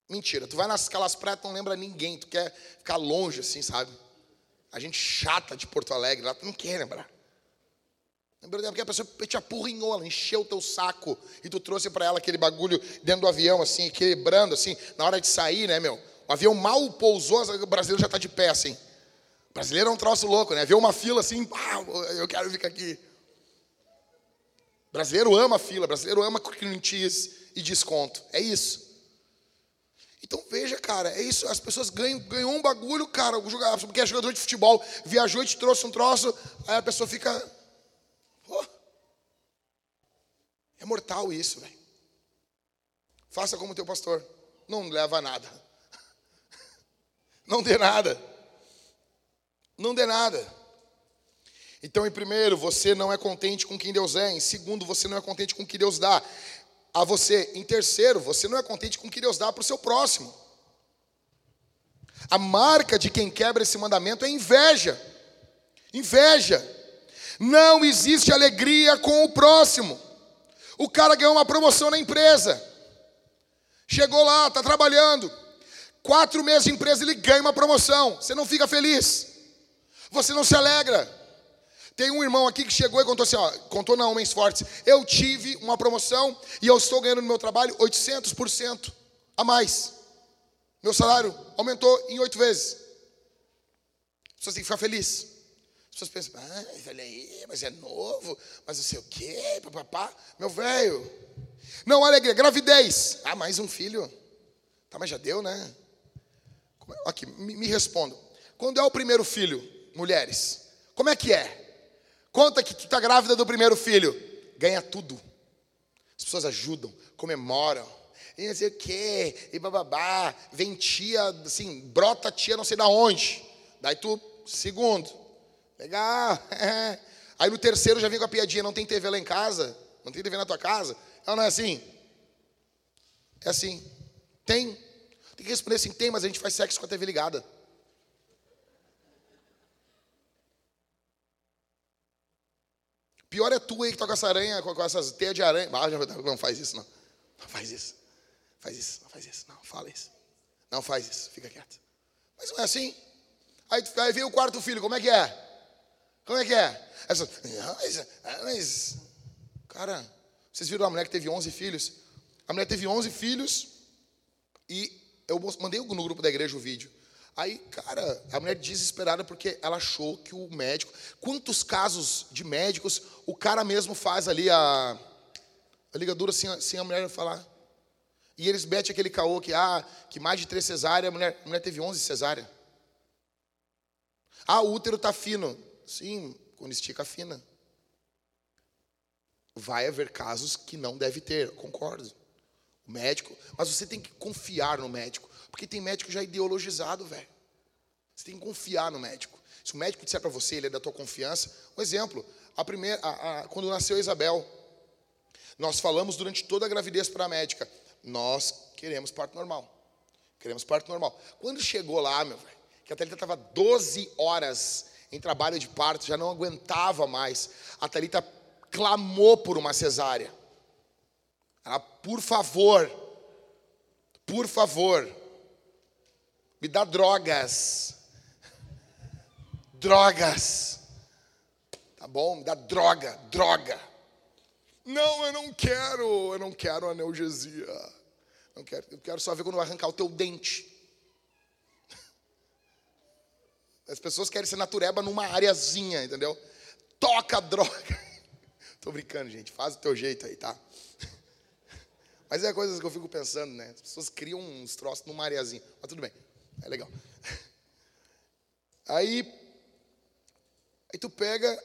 Mentira. Tu vai nas Calas Praias, não lembra ninguém, tu quer ficar longe assim, sabe? A gente chata de Porto Alegre, lá tu não quer lembrar. Lembra porque a pessoa te apurrinhou, ela encheu o teu saco e tu trouxe para ela aquele bagulho dentro do avião, assim, equilibrando, assim, na hora de sair, né, meu? O avião mal pousou, o brasileiro já está de pé, assim. O brasileiro é um troço louco, né? Vê uma fila assim, pá, eu quero ficar aqui. O brasileiro ama fila, brasileiro ama cheese e desconto. É isso. Então veja, cara, é isso. As pessoas ganham, ganham um bagulho, cara, porque é jogador de futebol, viajou e te trouxe um troço, aí a pessoa fica Oh, é mortal isso, velho. Faça como teu pastor. Não leva nada. Não dê nada. Não dê nada. Então, em primeiro, você não é contente com quem Deus é. Em segundo, você não é contente com o que Deus dá a você. Em terceiro, você não é contente com o que Deus dá para o seu próximo. A marca de quem quebra esse mandamento é inveja. Inveja. Não existe alegria com o próximo. O cara ganhou uma promoção na empresa. Chegou lá, está trabalhando. Quatro meses de empresa, ele ganha uma promoção. Você não fica feliz. Você não se alegra. Tem um irmão aqui que chegou e contou assim, ó, contou na Homens Fortes. Eu tive uma promoção e eu estou ganhando no meu trabalho 800% a mais. Meu salário aumentou em oito vezes. Pessoas têm que ficar felizes. As pessoas pensam, ah, olha aí, mas é novo, mas não sei o quê, papapá. Meu velho. Não, alegria, gravidez. Ah, mais um filho. Tá, mas já deu, né? É? Aqui, me, me responda. Quando é o primeiro filho, mulheres, como é que é? Conta que tu está grávida do primeiro filho. Ganha tudo. As pessoas ajudam, comemoram. E não sei o quê, e bababá. Vem tia, assim, brota tia não sei da onde. Daí tu, segundo. Legal. Aí no terceiro já vem com a piadinha, não tem TV lá em casa? Não tem TV na tua casa? Ela não é assim? É assim. Tem. Tem que responder assim, tem, mas a gente faz sexo com a TV ligada. Pior é tu aí que tá com essa aranha, com essas teias de aranha. Ah, não faz isso, não. Não faz isso. Faz isso, não faz isso. Não, fala isso. Não faz isso, fica quieto. Mas não é assim. Aí, aí vem o quarto filho, como é que é? Como é que é? Essa, mas, mas, cara, vocês viram a mulher que teve 11 filhos? A mulher teve 11 filhos e eu mandei no grupo da igreja o vídeo. Aí, cara, a mulher desesperada porque ela achou que o médico. Quantos casos de médicos o cara mesmo faz ali a, a ligadura sem, sem a mulher falar? E eles metem aquele caô que, ah, que mais de três cesáreas, a mulher, a mulher teve 11 cesáreas. Ah, o útero está fino. Sim, quando estica fina. Vai haver casos que não deve ter, concordo. O médico, mas você tem que confiar no médico. Porque tem médico já ideologizado, velho. Você tem que confiar no médico. Se o médico disser para você, ele é da tua confiança. Um exemplo, a primeira, a, a, quando nasceu Isabel, nós falamos durante toda a gravidez para a médica, nós queremos parto normal. Queremos parto normal. Quando chegou lá, meu velho, que a Thalita estava 12 horas em trabalho de parto, já não aguentava mais. A Thalita clamou por uma cesárea. Ela, por favor, por favor, me dá drogas. Drogas. Tá bom? Me dá droga, droga. Não, eu não quero, eu não quero analgesia. Não quero, eu quero só ver quando arrancar o teu dente. As pessoas querem ser natureba numa areazinha, entendeu? Toca droga. Tô brincando, gente. Faz o teu jeito aí, tá? Mas é coisas que eu fico pensando, né? As pessoas criam uns troços numa areazinha. Mas tudo bem. É legal. Aí, aí tu pega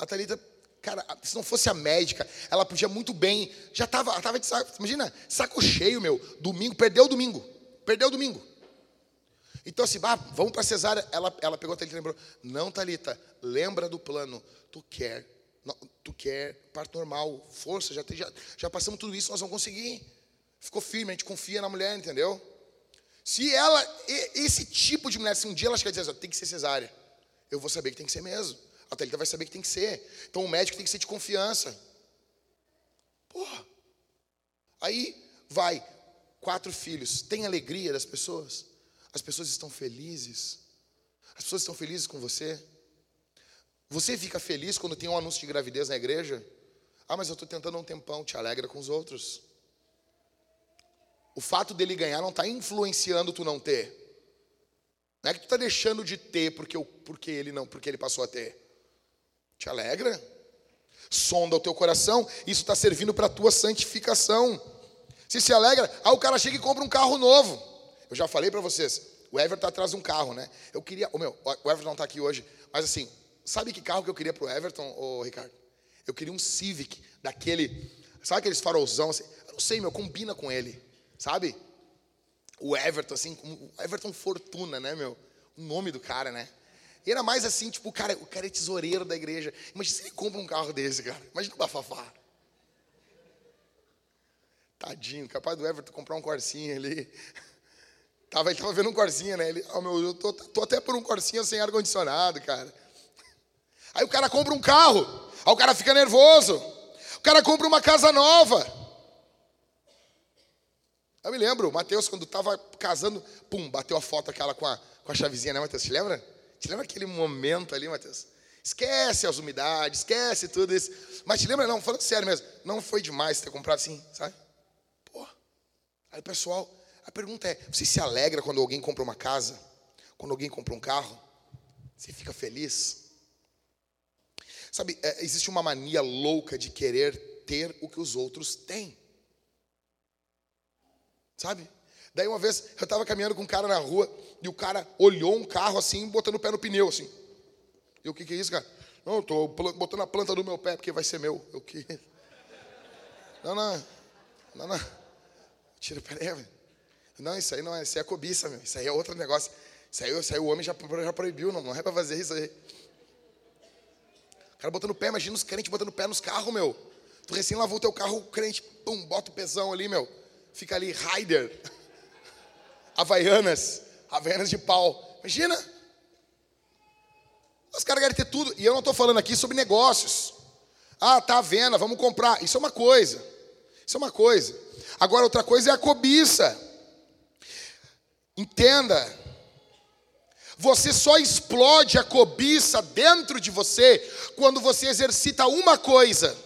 a Thalita, cara, se não fosse a médica, ela podia muito bem, já tava, tava de saco, imagina, saco cheio, meu, domingo, perdeu o domingo, perdeu o domingo. Então assim, bah, vamos para cesárea, ela, ela pegou a Thalita e lembrou, não Thalita, lembra do plano, tu quer, tu quer parto normal, força, já, já, já passamos tudo isso, nós vamos conseguir. Ficou firme, a gente confia na mulher, entendeu? Se ela, esse tipo de mulher, se um dia ela chegar e dizer, tem que ser cesárea, eu vou saber que tem que ser mesmo. A Thalita vai saber que tem que ser. Então o médico tem que ser de confiança. Porra. Aí vai, quatro filhos. Tem alegria das pessoas? As pessoas estão felizes? As pessoas estão felizes com você? Você fica feliz quando tem um anúncio de gravidez na igreja? Ah, mas eu estou tentando um tempão. Te alegra com os outros. O fato dele ganhar não está influenciando tu não ter. Não é que tu está deixando de ter porque, porque ele não, porque ele passou a ter. Te alegra? Sonda o teu coração, isso está servindo para a tua santificação. Se se alegra, aí o cara chega e compra um carro novo. Eu já falei para vocês, o Everton está atrás de um carro, né? Eu queria, o meu, o Everton não está aqui hoje, mas assim, sabe que carro que eu queria para o Everton, ô Ricardo? Eu queria um Civic, daquele, sabe aqueles farolzão assim? Eu não sei, meu, combina com ele. Sabe? O Everton, assim, o Everton Fortuna, né, meu? O nome do cara, né? E era mais assim, tipo, o cara, o cara é tesoureiro da igreja. Imagina se ele compra um carro desse, cara. Imagina o bafafá. Tadinho, capaz do Everton comprar um Corsinha ali. Tava, ele tava vendo um Corsinha, né? Ele, oh, meu, eu tô, tô até por um Corsinha sem ar-condicionado, cara. Aí o cara compra um carro. Aí o cara fica nervoso. O cara compra uma casa nova. Eu me lembro, Mateus, quando estava casando, pum, bateu a foto aquela com a, com a chavezinha, né, Mateus? Te lembra? Te lembra aquele momento ali, Mateus? Esquece as umidades, esquece tudo isso. Mas te lembra, não, falando sério mesmo, não foi demais ter comprado assim, sabe? Pô. Aí pessoal, a pergunta é: você se alegra quando alguém compra uma casa? Quando alguém compra um carro? Você fica feliz? Sabe, é, existe uma mania louca de querer ter o que os outros têm. Sabe? Daí uma vez eu estava caminhando com um cara na rua e o cara olhou um carro assim, botando o pé no pneu assim. E o que, que é isso, cara? Não, tô botando a planta do meu pé porque vai ser meu. Eu que. Não, não. Não, não. Tira, peraí, velho. Não, isso aí não é, isso aí é cobiça, meu. Isso aí é outro negócio. Isso aí, isso aí o homem já, já proibiu, não, não é para fazer isso aí. O cara botando pé, imagina os crentes botando pé nos carros, meu. Tu recém lavou o teu carro, o crente, pum, bota o pezão ali, meu. Fica ali, Raider. Havaianas. Havaianas de pau. Imagina. Os caras querem ter tudo. E eu não estou falando aqui sobre negócios. Ah, tá à venda, vamos comprar. Isso é uma coisa. Isso é uma coisa. Agora, outra coisa é a cobiça. Entenda. Você só explode a cobiça dentro de você quando você exercita uma coisa.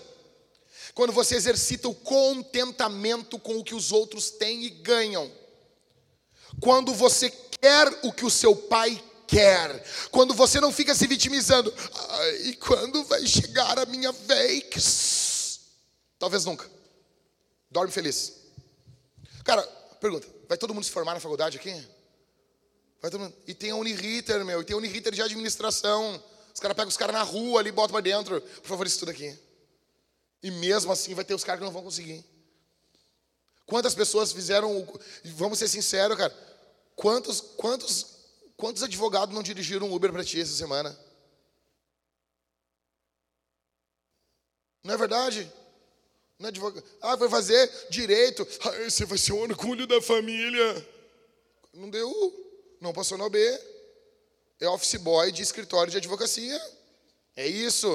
Quando você exercita o contentamento com o que os outros têm e ganham. Quando você quer o que o seu pai quer. Quando você não fica se vitimizando. E quando vai chegar a minha vez? Talvez nunca. Dorme feliz. Cara, pergunta: vai todo mundo se formar na faculdade aqui? Vai todo mundo. E tem a Uniriter, meu, e tem a Uniriter de administração. Os caras pegam os caras na rua ali, botam para dentro. Por favor, estuda aqui. E mesmo assim vai ter os caras que não vão conseguir. Quantas pessoas fizeram. Vamos ser sinceros, cara. Quantos, quantos, quantos advogados não dirigiram um Uber para ti essa semana? Não é verdade? Não é advogado. Ah, vai fazer direito. Ah, você vai ser o orgulho da família. Não deu. Não passou na OB. É office boy de escritório de advocacia. É isso.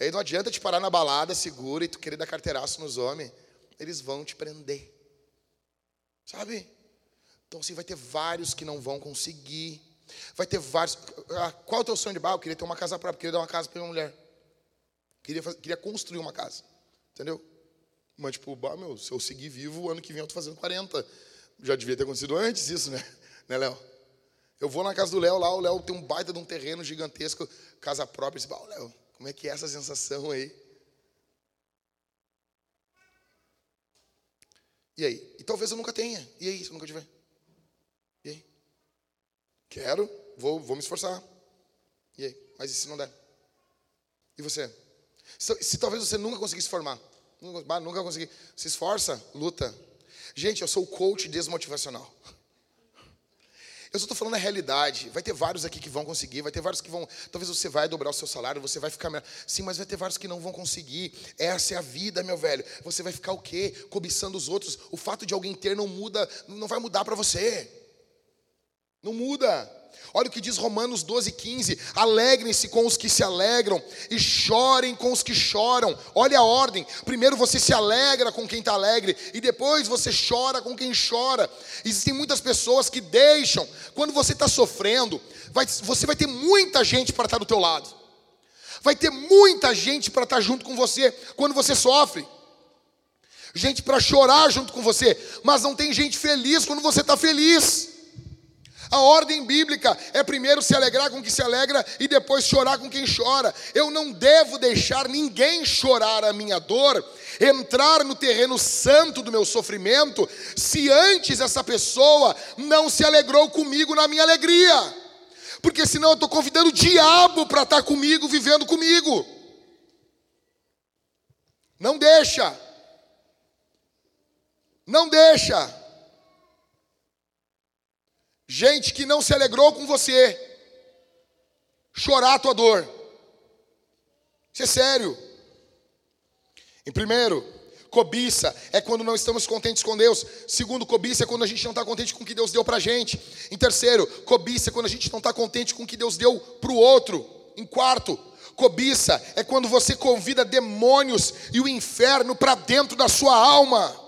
Aí não adianta te parar na balada segura e tu querer dar carteiraço nos homens. Eles vão te prender. Sabe? Então assim, vai ter vários que não vão conseguir. Vai ter vários. Ah, qual é o teu sonho de bar? Eu queria ter uma casa própria, queria dar uma casa para minha mulher. Queria, fazer, queria construir uma casa. Entendeu? Mas, tipo, bah, meu, se eu seguir vivo, o ano que vem eu tô fazendo 40. Já devia ter acontecido antes isso, né? Né, Léo? Eu vou na casa do Léo lá, o Léo tem um baita de um terreno gigantesco, casa própria. Eu disse, oh, Léo, como é que é essa sensação aí? E aí? E talvez eu nunca tenha. E aí, se eu nunca tiver? E aí? Quero, vou, vou me esforçar. E aí? Mas e se não der? E você? Se, se talvez você nunca conseguisse formar, nunca, nunca conseguir, se esforça, luta. Gente, eu sou o coach desmotivacional. Eu só estou falando a realidade. Vai ter vários aqui que vão conseguir, vai ter vários que vão. Talvez você vai dobrar o seu salário, você vai ficar. Sim, mas vai ter vários que não vão conseguir. Essa é a vida, meu velho. Você vai ficar o quê? Cobiçando os outros. O fato de alguém ter não muda, não vai mudar para você. Não muda. Olha o que diz Romanos 12, 15: alegrem-se com os que se alegram e chorem com os que choram. Olha a ordem: primeiro você se alegra com quem está alegre e depois você chora com quem chora. Existem muitas pessoas que deixam, quando você está sofrendo, vai, você vai ter muita gente para estar tá do teu lado, vai ter muita gente para estar tá junto com você quando você sofre. Gente para chorar junto com você, mas não tem gente feliz quando você está feliz. A ordem bíblica é primeiro se alegrar com quem se alegra e depois chorar com quem chora. Eu não devo deixar ninguém chorar a minha dor, entrar no terreno santo do meu sofrimento, se antes essa pessoa não se alegrou comigo na minha alegria. Porque senão eu estou convidando o diabo para estar tá comigo, vivendo comigo. Não deixa. Não deixa. Gente que não se alegrou com você, chorar a tua dor. Isso é sério. Em primeiro, cobiça é quando não estamos contentes com Deus. Segundo, cobiça é quando a gente não está contente com o que Deus deu para a gente. Em terceiro, cobiça é quando a gente não está contente com o que Deus deu para o outro. Em quarto, cobiça é quando você convida demônios e o inferno para dentro da sua alma.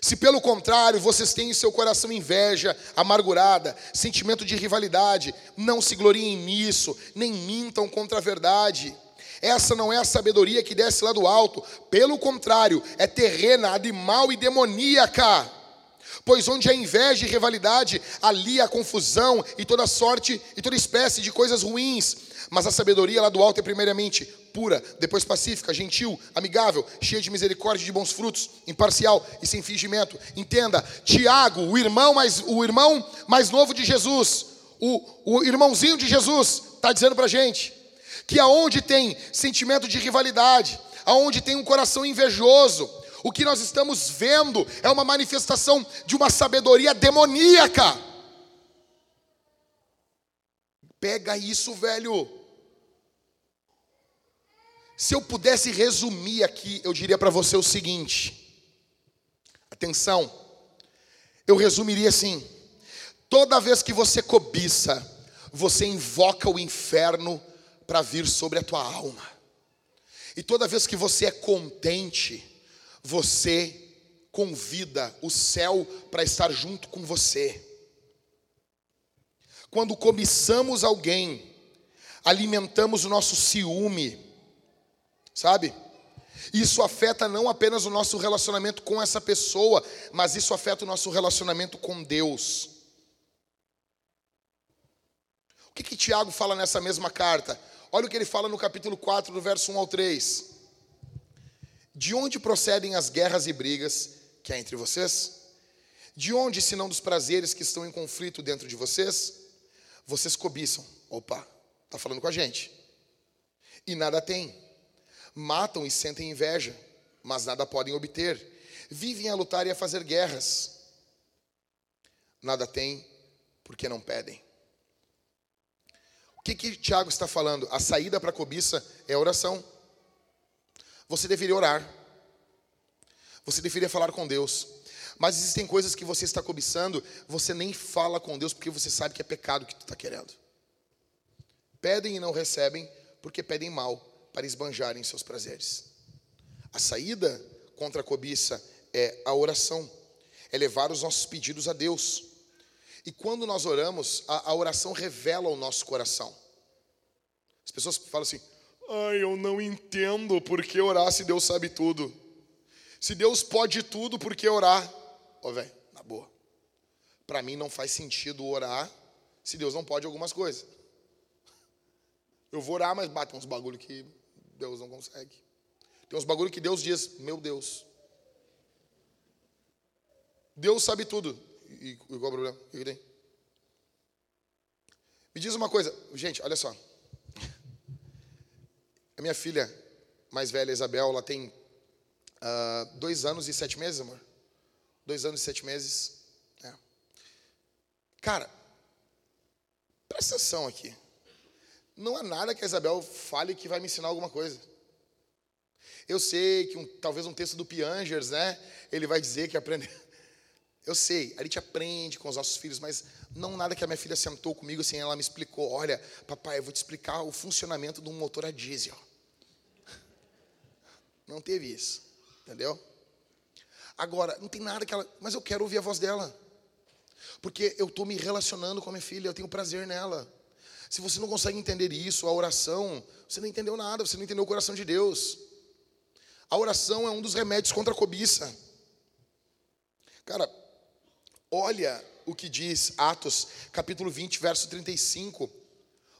Se pelo contrário vocês têm em seu coração inveja, amargurada, sentimento de rivalidade, não se gloriem nisso, nem mintam contra a verdade. Essa não é a sabedoria que desce lá do alto, pelo contrário, é terrena, animal e demoníaca. Pois onde há inveja e rivalidade, ali há confusão e toda sorte e toda espécie de coisas ruins. Mas a sabedoria lá do alto é primeiramente pura, depois pacífica, gentil, amigável, cheia de misericórdia e de bons frutos, imparcial e sem fingimento. Entenda, Tiago, o irmão mais, o irmão mais novo de Jesus, o, o irmãozinho de Jesus, está dizendo para a gente que aonde tem sentimento de rivalidade, aonde tem um coração invejoso, o que nós estamos vendo é uma manifestação de uma sabedoria demoníaca. Pega isso, velho. Se eu pudesse resumir aqui, eu diria para você o seguinte: atenção, eu resumiria assim: toda vez que você cobiça, você invoca o inferno para vir sobre a tua alma, e toda vez que você é contente, você convida o céu para estar junto com você. Quando cobiçamos alguém, alimentamos o nosso ciúme, sabe? Isso afeta não apenas o nosso relacionamento com essa pessoa, mas isso afeta o nosso relacionamento com Deus. O que, que Tiago fala nessa mesma carta? Olha o que ele fala no capítulo 4, do verso 1 ao 3. De onde procedem as guerras e brigas que há entre vocês? De onde, senão dos prazeres que estão em conflito dentro de vocês? Vocês cobiçam. Opa, está falando com a gente. E nada têm. Matam e sentem inveja, mas nada podem obter. Vivem a lutar e a fazer guerras. Nada têm, porque não pedem. O que, que Tiago está falando? A saída para a cobiça é a oração você deveria orar. Você deveria falar com Deus. Mas existem coisas que você está cobiçando, você nem fala com Deus porque você sabe que é pecado que tu está querendo. Pedem e não recebem porque pedem mal para esbanjarem seus prazeres. A saída contra a cobiça é a oração, é levar os nossos pedidos a Deus. E quando nós oramos, a, a oração revela o nosso coração. As pessoas falam assim: Ai, eu não entendo por que orar se Deus sabe tudo. Se Deus pode tudo, por que orar? Ó, oh, velho, na boa. Para mim não faz sentido orar se Deus não pode algumas coisas. Eu vou orar, mas bate uns bagulho que Deus não consegue. Tem uns bagulho que Deus diz, meu Deus. Deus sabe tudo. E, e qual o problema? O que tem? Me diz uma coisa, gente, olha só. A minha filha mais velha, Isabel, ela tem uh, dois anos e sete meses, amor. Dois anos e sete meses. É. Cara, presta atenção aqui. Não há nada que a Isabel fale que vai me ensinar alguma coisa. Eu sei que um, talvez um texto do Piangers, né? Ele vai dizer que aprende. Eu sei, a gente aprende com os nossos filhos, mas não nada que a minha filha sentou comigo assim, ela me explicou, olha, papai, eu vou te explicar o funcionamento de um motor a diesel. Não teve isso. Entendeu? Agora, não tem nada que ela. Mas eu quero ouvir a voz dela. Porque eu estou me relacionando com a minha filha, eu tenho prazer nela. Se você não consegue entender isso, a oração, você não entendeu nada, você não entendeu o coração de Deus. A oração é um dos remédios contra a cobiça. Cara, olha o que diz Atos, capítulo 20, verso 35.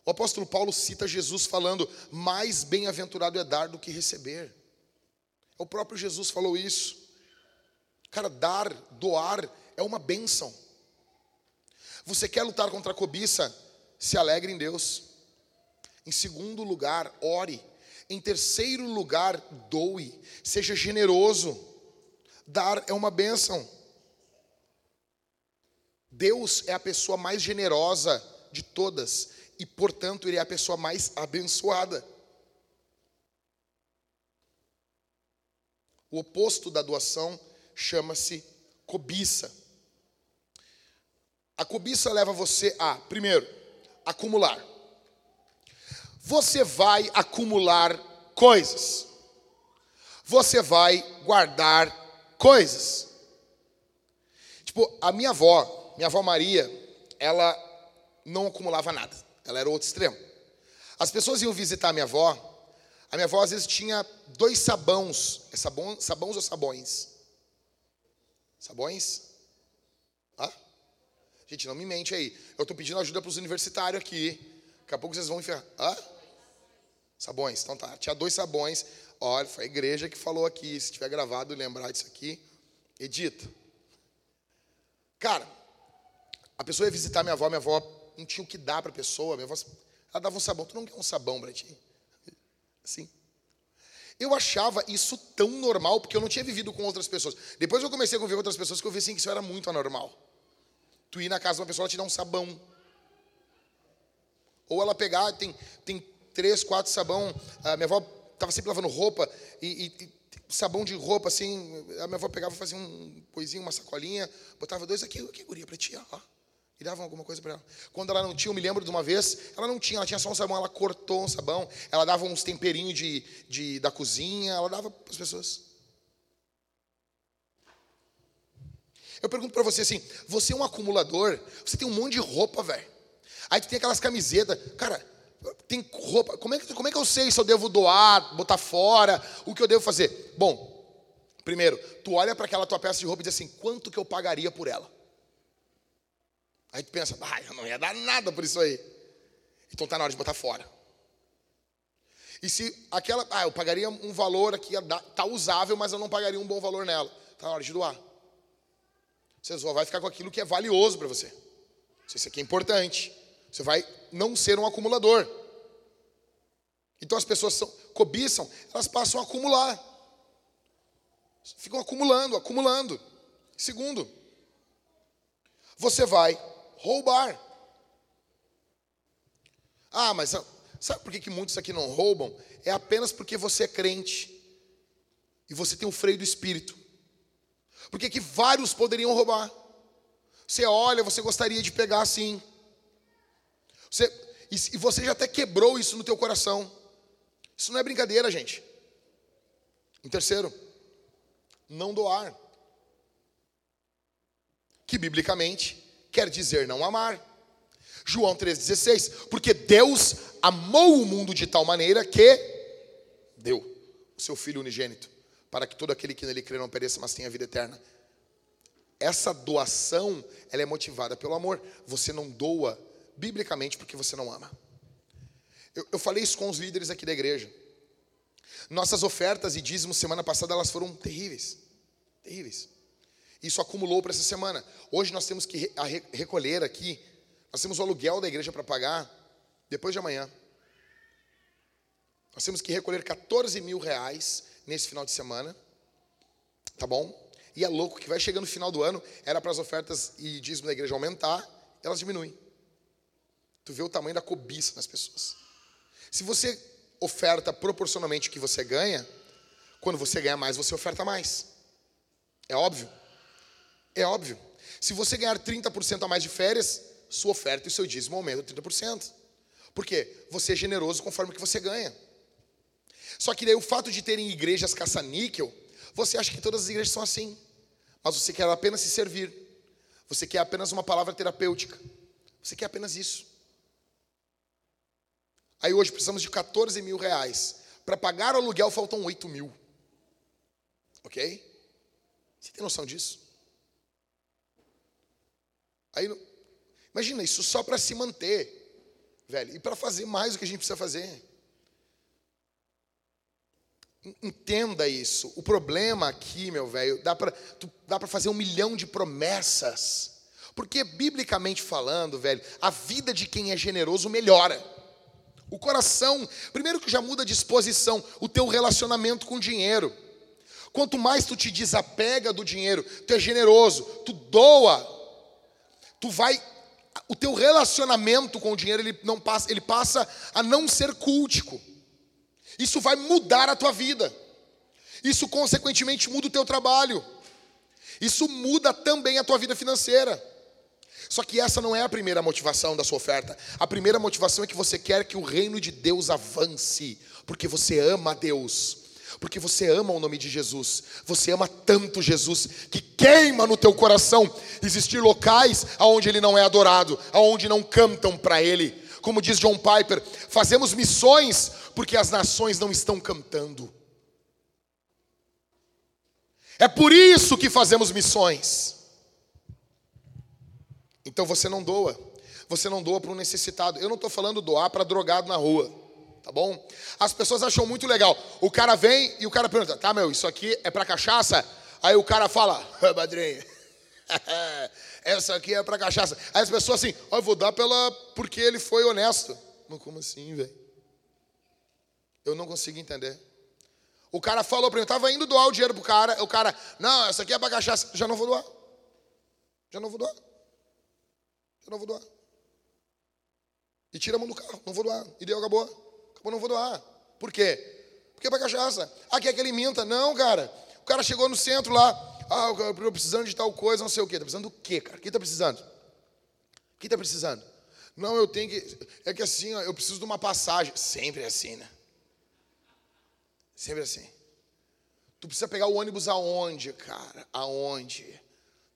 O apóstolo Paulo cita Jesus falando: Mais bem-aventurado é dar do que receber. O próprio Jesus falou isso. Cara, dar, doar é uma bênção. Você quer lutar contra a cobiça? Se alegre em Deus. Em segundo lugar, ore. Em terceiro lugar, doe. Seja generoso. Dar é uma bênção. Deus é a pessoa mais generosa de todas e, portanto, Ele é a pessoa mais abençoada. O oposto da doação chama-se cobiça. A cobiça leva você a, primeiro, acumular. Você vai acumular coisas. Você vai guardar coisas. Tipo, a minha avó, minha avó Maria, ela não acumulava nada. Ela era outro extremo. As pessoas iam visitar a minha avó. A minha avó às vezes tinha dois sabões. É sabão, sabões ou sabões? Sabões? Gente, não me mente aí. Eu estou pedindo ajuda para os universitários aqui. Daqui a pouco vocês vão enfiar. Hã? Sabões, então tá. Tinha dois sabões. Olha, foi a igreja que falou aqui. Se tiver gravado lembrar disso aqui, edita. Cara, a pessoa ia visitar minha avó, minha avó não tinha o que dar para a pessoa. Minha avó, ela dava um sabão. Tu não quer um sabão para ti? Assim. Eu achava isso tão normal, porque eu não tinha vivido com outras pessoas. Depois eu comecei a conviver com outras pessoas que eu vi assim que isso era muito anormal. Tu ir na casa de uma pessoa, ela te dá um sabão. Ou ela pegar, tem, tem três, quatro sabão. A minha avó estava sempre lavando roupa e, e, sabão de roupa assim. A minha avó pegava, fazia um coisinho, uma sacolinha, botava dois aqui, que guria para ti, ó. E davam alguma coisa para ela. Quando ela não tinha, eu me lembro de uma vez, ela não tinha, ela tinha só um sabão, ela cortou um sabão, ela dava uns temperinhos de, de, da cozinha, ela dava para as pessoas. Eu pergunto para você assim: você é um acumulador, você tem um monte de roupa, velho. Aí tu tem aquelas camisetas, cara, tem roupa. Como é, que, como é que eu sei se eu devo doar, botar fora? O que eu devo fazer? Bom, primeiro, tu olha para aquela tua peça de roupa e diz assim: quanto que eu pagaria por ela? Aí tu pensa, ah, eu não ia dar nada por isso aí. Então tá na hora de botar fora. E se aquela, ah, eu pagaria um valor aqui, tá usável, mas eu não pagaria um bom valor nela. Tá na hora de doar. Você só vai ficar com aquilo que é valioso para você. Isso aqui é importante. Você vai não ser um acumulador. Então as pessoas são, cobiçam, elas passam a acumular. Ficam acumulando, acumulando. Segundo, você vai roubar. Ah, mas sabe por que, que muitos aqui não roubam? É apenas porque você é crente. E você tem o freio do espírito. Porque que vários poderiam roubar. Você olha, você gostaria de pegar assim. Você, e você já até quebrou isso no teu coração. Isso não é brincadeira, gente. Em terceiro, não doar. Que biblicamente quer dizer não amar. João 3,16. Porque Deus amou o mundo de tal maneira que deu o seu Filho unigênito, para que todo aquele que nele crê não pereça, mas tenha vida eterna. Essa doação, ela é motivada pelo amor. Você não doa biblicamente porque você não ama. Eu, eu falei isso com os líderes aqui da igreja. Nossas ofertas e dízimos semana passada elas foram terríveis, terríveis. Isso acumulou para essa semana. Hoje nós temos que recolher aqui. Nós temos o aluguel da igreja para pagar depois de amanhã. Nós temos que recolher 14 mil reais nesse final de semana. Tá bom? E é louco que vai chegando no final do ano, era para as ofertas e dízimo da igreja aumentar, elas diminuem. Tu vê o tamanho da cobiça nas pessoas. Se você oferta proporcionalmente o que você ganha, quando você ganha mais, você oferta mais. É óbvio. É óbvio. Se você ganhar 30% a mais de férias, sua oferta e seu dízimo aumentam 30%. Por quê? Você é generoso conforme que você ganha. Só que daí o fato de terem igrejas caça-níquel, você acha que todas as igrejas são assim. Mas você quer apenas se servir. Você quer apenas uma palavra terapêutica. Você quer apenas isso. Aí hoje precisamos de 14 mil reais. Para pagar o aluguel faltam 8 mil. Ok? Você tem noção disso? Aí, imagina isso só para se manter, velho, e para fazer mais do que a gente precisa fazer. Entenda isso. O problema aqui, meu velho, dá para dá para fazer um milhão de promessas. Porque biblicamente falando, velho, a vida de quem é generoso melhora. O coração, primeiro que já muda a disposição, o teu relacionamento com o dinheiro. Quanto mais tu te desapega do dinheiro, tu é generoso, tu doa, tu vai o teu relacionamento com o dinheiro ele não passa, ele passa a não ser cultico. Isso vai mudar a tua vida. Isso consequentemente muda o teu trabalho. Isso muda também a tua vida financeira. Só que essa não é a primeira motivação da sua oferta. A primeira motivação é que você quer que o reino de Deus avance, porque você ama a Deus. Porque você ama o nome de Jesus. Você ama tanto Jesus que queima no teu coração existir locais aonde ele não é adorado, aonde não cantam para ele. Como diz John Piper, fazemos missões porque as nações não estão cantando. É por isso que fazemos missões. Então você não doa. Você não doa para um necessitado. Eu não estou falando doar para drogado na rua. Tá bom? As pessoas acham muito legal. O cara vem e o cara pergunta: tá, meu, isso aqui é para cachaça? Aí o cara fala: padrinho, essa aqui é para cachaça. Aí as pessoas assim: ó, oh, vou dar pela. porque ele foi honesto. Mas como assim, velho? Eu não consigo entender. O cara falou para mim, eu estava indo doar o dinheiro pro cara, o cara, não, essa aqui é para cachaça, já não vou doar. Já não vou doar. Já não vou doar. E tira a mão do carro, não vou doar. E deu, acabou. Acabou, não vou doar. Por quê? Porque é para cachaça. Ah, quer que ele minta? Não, cara. O cara chegou no centro lá, ah, eu estou precisando de tal coisa, não sei o quê. Está precisando do quê, cara? O que está precisando? O que está precisando? Não, eu tenho que. É que assim, ó, eu preciso de uma passagem. Sempre assim, né? Sempre assim. Tu precisa pegar o ônibus aonde, cara? Aonde?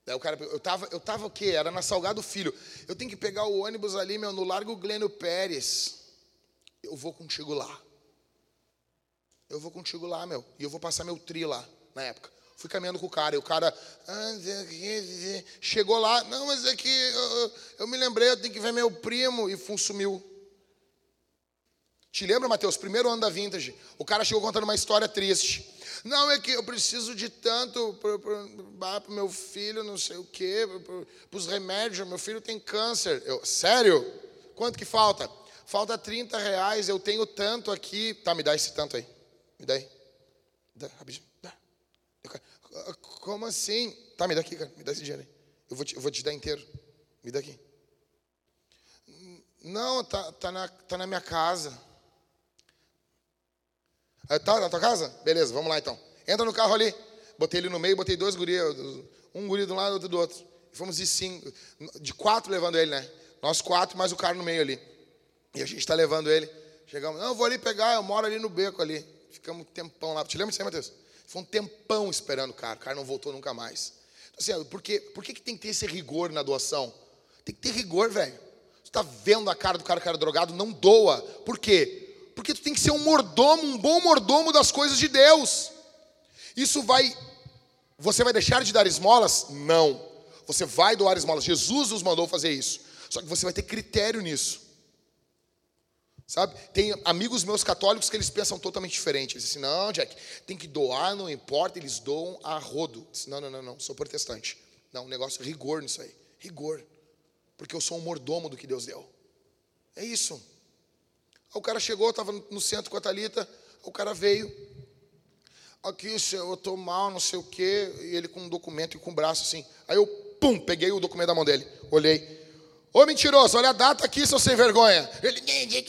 Daí o cara, eu tava, eu tava o quê? Era na Salgado Filho. Eu tenho que pegar o ônibus ali, meu, no Largo Glênio Pérez. Eu vou contigo lá. Eu vou contigo lá, meu. E eu vou passar meu tri lá, na época. Fui caminhando com o cara, e o cara ah, chegou lá, não, mas é que eu, eu me lembrei, eu tenho que ver meu primo, e sumiu. Te lembra, Mateus, primeiro ano da Vintage, o cara chegou contando uma história triste. Não, é que eu preciso de tanto para o meu filho, não sei o quê, para os remédios, meu filho tem câncer. Eu, sério? Quanto que falta? Falta 30 reais, eu tenho tanto aqui. Tá, me dá esse tanto aí. Me dá aí. Dá, rapidinho. Dá. Como assim? Tá, me dá aqui, cara. Me dá esse dinheiro aí. Eu vou te, eu vou te dar inteiro. Me dá aqui. Não, tá, tá, na, tá na minha casa. Tá na tua casa? Beleza, vamos lá então. Entra no carro ali. Botei ele no meio, botei dois guris, um guri de um lado, outro do outro. Fomos de cinco, de quatro levando ele, né? Nós quatro, mais o cara no meio ali. E a gente está levando ele. Chegamos, não, vou ali pegar, eu moro ali no beco ali. Ficamos um tempão lá. Te lembra disso aí, Matheus? Foi um tempão esperando o cara. O cara não voltou nunca mais. Então, assim, por, que, por que, que tem que ter esse rigor na doação? Tem que ter rigor, velho. Você está vendo a cara do cara que era drogado, não doa. Por quê? Porque tu tem que ser um mordomo, um bom mordomo das coisas de Deus. Isso vai. Você vai deixar de dar esmolas? Não. Você vai doar esmolas. Jesus nos mandou fazer isso. Só que você vai ter critério nisso. Sabe? Tem amigos meus católicos que eles pensam totalmente diferente. Eles dizem assim: não, Jack, tem que doar, não importa, eles doam a rodo. Disse, não, não, não, não, sou protestante. Não, um negócio, rigor nisso aí. Rigor. Porque eu sou um mordomo do que Deus deu. É isso. Aí o cara chegou, estava no centro com a Thalita, o cara veio. Aqui, eu estou mal, não sei o quê. E ele com um documento e com o braço assim. Aí eu, pum, peguei o documento da mão dele. Olhei. Ô mentiroso, olha a data aqui, seu sem vergonha. Ele,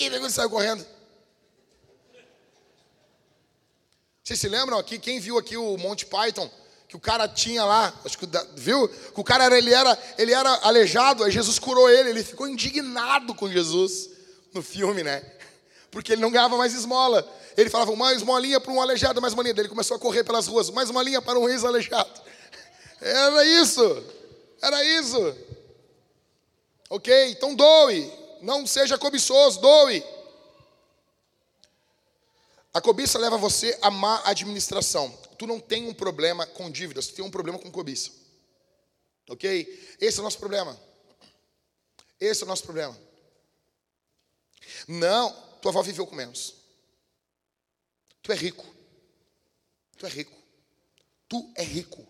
vergonha, saiu correndo. Vocês se lembram aqui, quem viu aqui o Monty Python? Que o cara tinha lá, acho que viu? Que o cara era, ele era, ele era aleijado, aí Jesus curou ele, ele ficou indignado com Jesus no filme, né? porque ele não ganhava mais esmola. Ele falava, uma esmolinha para um aleijado, mais uma linha. Ele começou a correr pelas ruas, mais uma linha para um ex-aleijado. Era isso, era isso. Ok? Então doe, não seja cobiçoso, doe. A cobiça leva você a má administração. Tu não tem um problema com dívidas, tu tem um problema com cobiça. Ok? Esse é o nosso problema. Esse é o nosso problema. Não, tua avó viveu com menos. Tu é rico. Tu é rico. Tu é rico.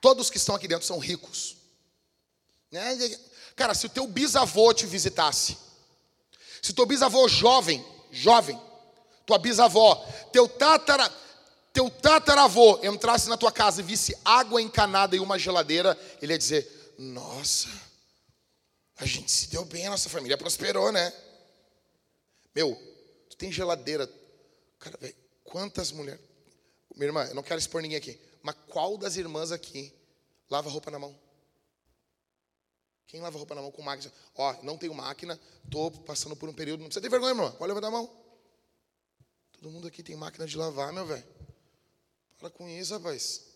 Todos que estão aqui dentro são ricos. Né? Cara, se o teu bisavô te visitasse, se teu bisavô jovem, jovem, tua bisavó, teu tatara, teu tataravô entrasse na tua casa e visse água encanada e uma geladeira, ele ia dizer: Nossa, a gente se deu bem, a nossa família prosperou, né? Meu, tu tem geladeira. Cara, velho, quantas mulheres. Minha irmã, eu não quero expor ninguém aqui. Mas qual das irmãs aqui lava roupa na mão? Quem lava roupa na mão com máquina? Ó, não tenho máquina, tô passando por um período. Não precisa ter vergonha, irmão. Pode levantar a mão. Todo mundo aqui tem máquina de lavar, meu velho. Para com isso, rapaz.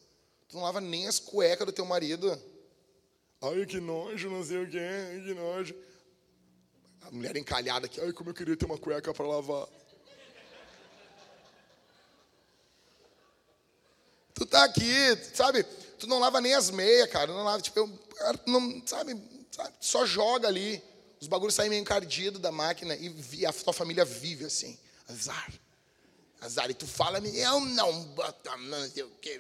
Tu não lava nem as cuecas do teu marido. Ai, que nojo, não sei o que, que nojo. A mulher encalhada aqui, ai, como eu queria ter uma cueca para lavar. Tu tá aqui, sabe? Tu não lava nem as meias, cara. Não lava, tipo, eu, não, sabe, sabe? Só joga ali. Os bagulhos saem meio encardidos da máquina e a tua família vive assim. Azar. Azar. E tu fala, eu não boto a mão, sei o quê.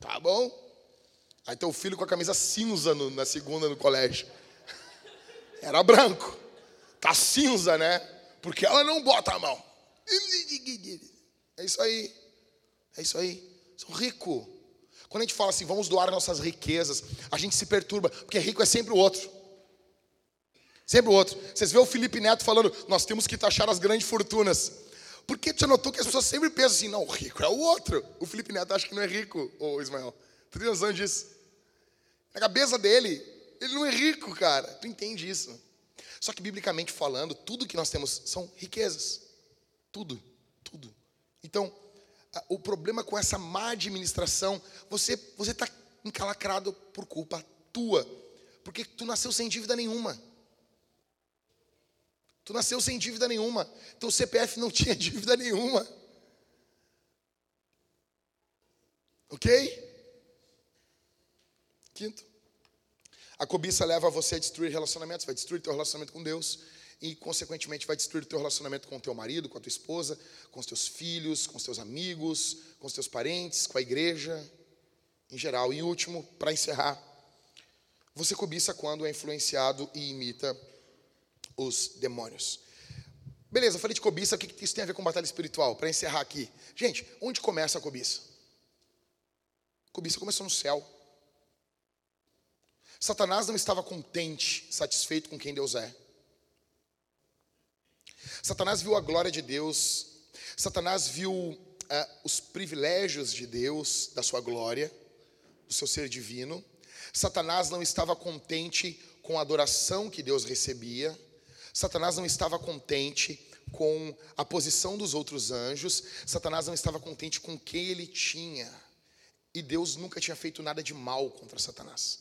Tá bom? Aí teu filho com a camisa cinza no, na segunda no colégio. Era branco. Tá cinza, né? Porque ela não bota a mão. É isso aí. É isso aí. Sou rico. Quando a gente fala assim, vamos doar nossas riquezas, a gente se perturba, porque rico é sempre o outro. Sempre o outro. Vocês vê o Felipe Neto falando, nós temos que taxar as grandes fortunas. Por que você notou que as pessoas sempre pensam assim, não, o rico é o outro. O Felipe Neto acha que não é rico, ô Ismael. Tu tem noção disso? Na cabeça dele, ele não é rico, cara. Tu entende isso? Só que, biblicamente falando, tudo que nós temos são riquezas. Tudo, tudo. Então, o problema com essa má administração, você você está encalacrado por culpa tua, porque tu nasceu sem dívida nenhuma. Tu nasceu sem dívida nenhuma. Teu CPF não tinha dívida nenhuma. Ok? Quinto. A cobiça leva você a destruir relacionamentos, vai destruir teu relacionamento com Deus e, consequentemente, vai destruir teu relacionamento com o teu marido, com a tua esposa, com os teus filhos, com os teus amigos, com os teus parentes, com a igreja, em geral. E último, para encerrar, você cobiça quando é influenciado e imita os demônios. Beleza, eu falei de cobiça, o que isso tem a ver com batalha espiritual? Para encerrar aqui. Gente, onde começa a cobiça? cobiça começou no céu. Satanás não estava contente, satisfeito com quem Deus é. Satanás viu a glória de Deus, Satanás viu uh, os privilégios de Deus, da sua glória, do seu ser divino. Satanás não estava contente com a adoração que Deus recebia. Satanás não estava contente com a posição dos outros anjos. Satanás não estava contente com quem ele tinha. E Deus nunca tinha feito nada de mal contra Satanás.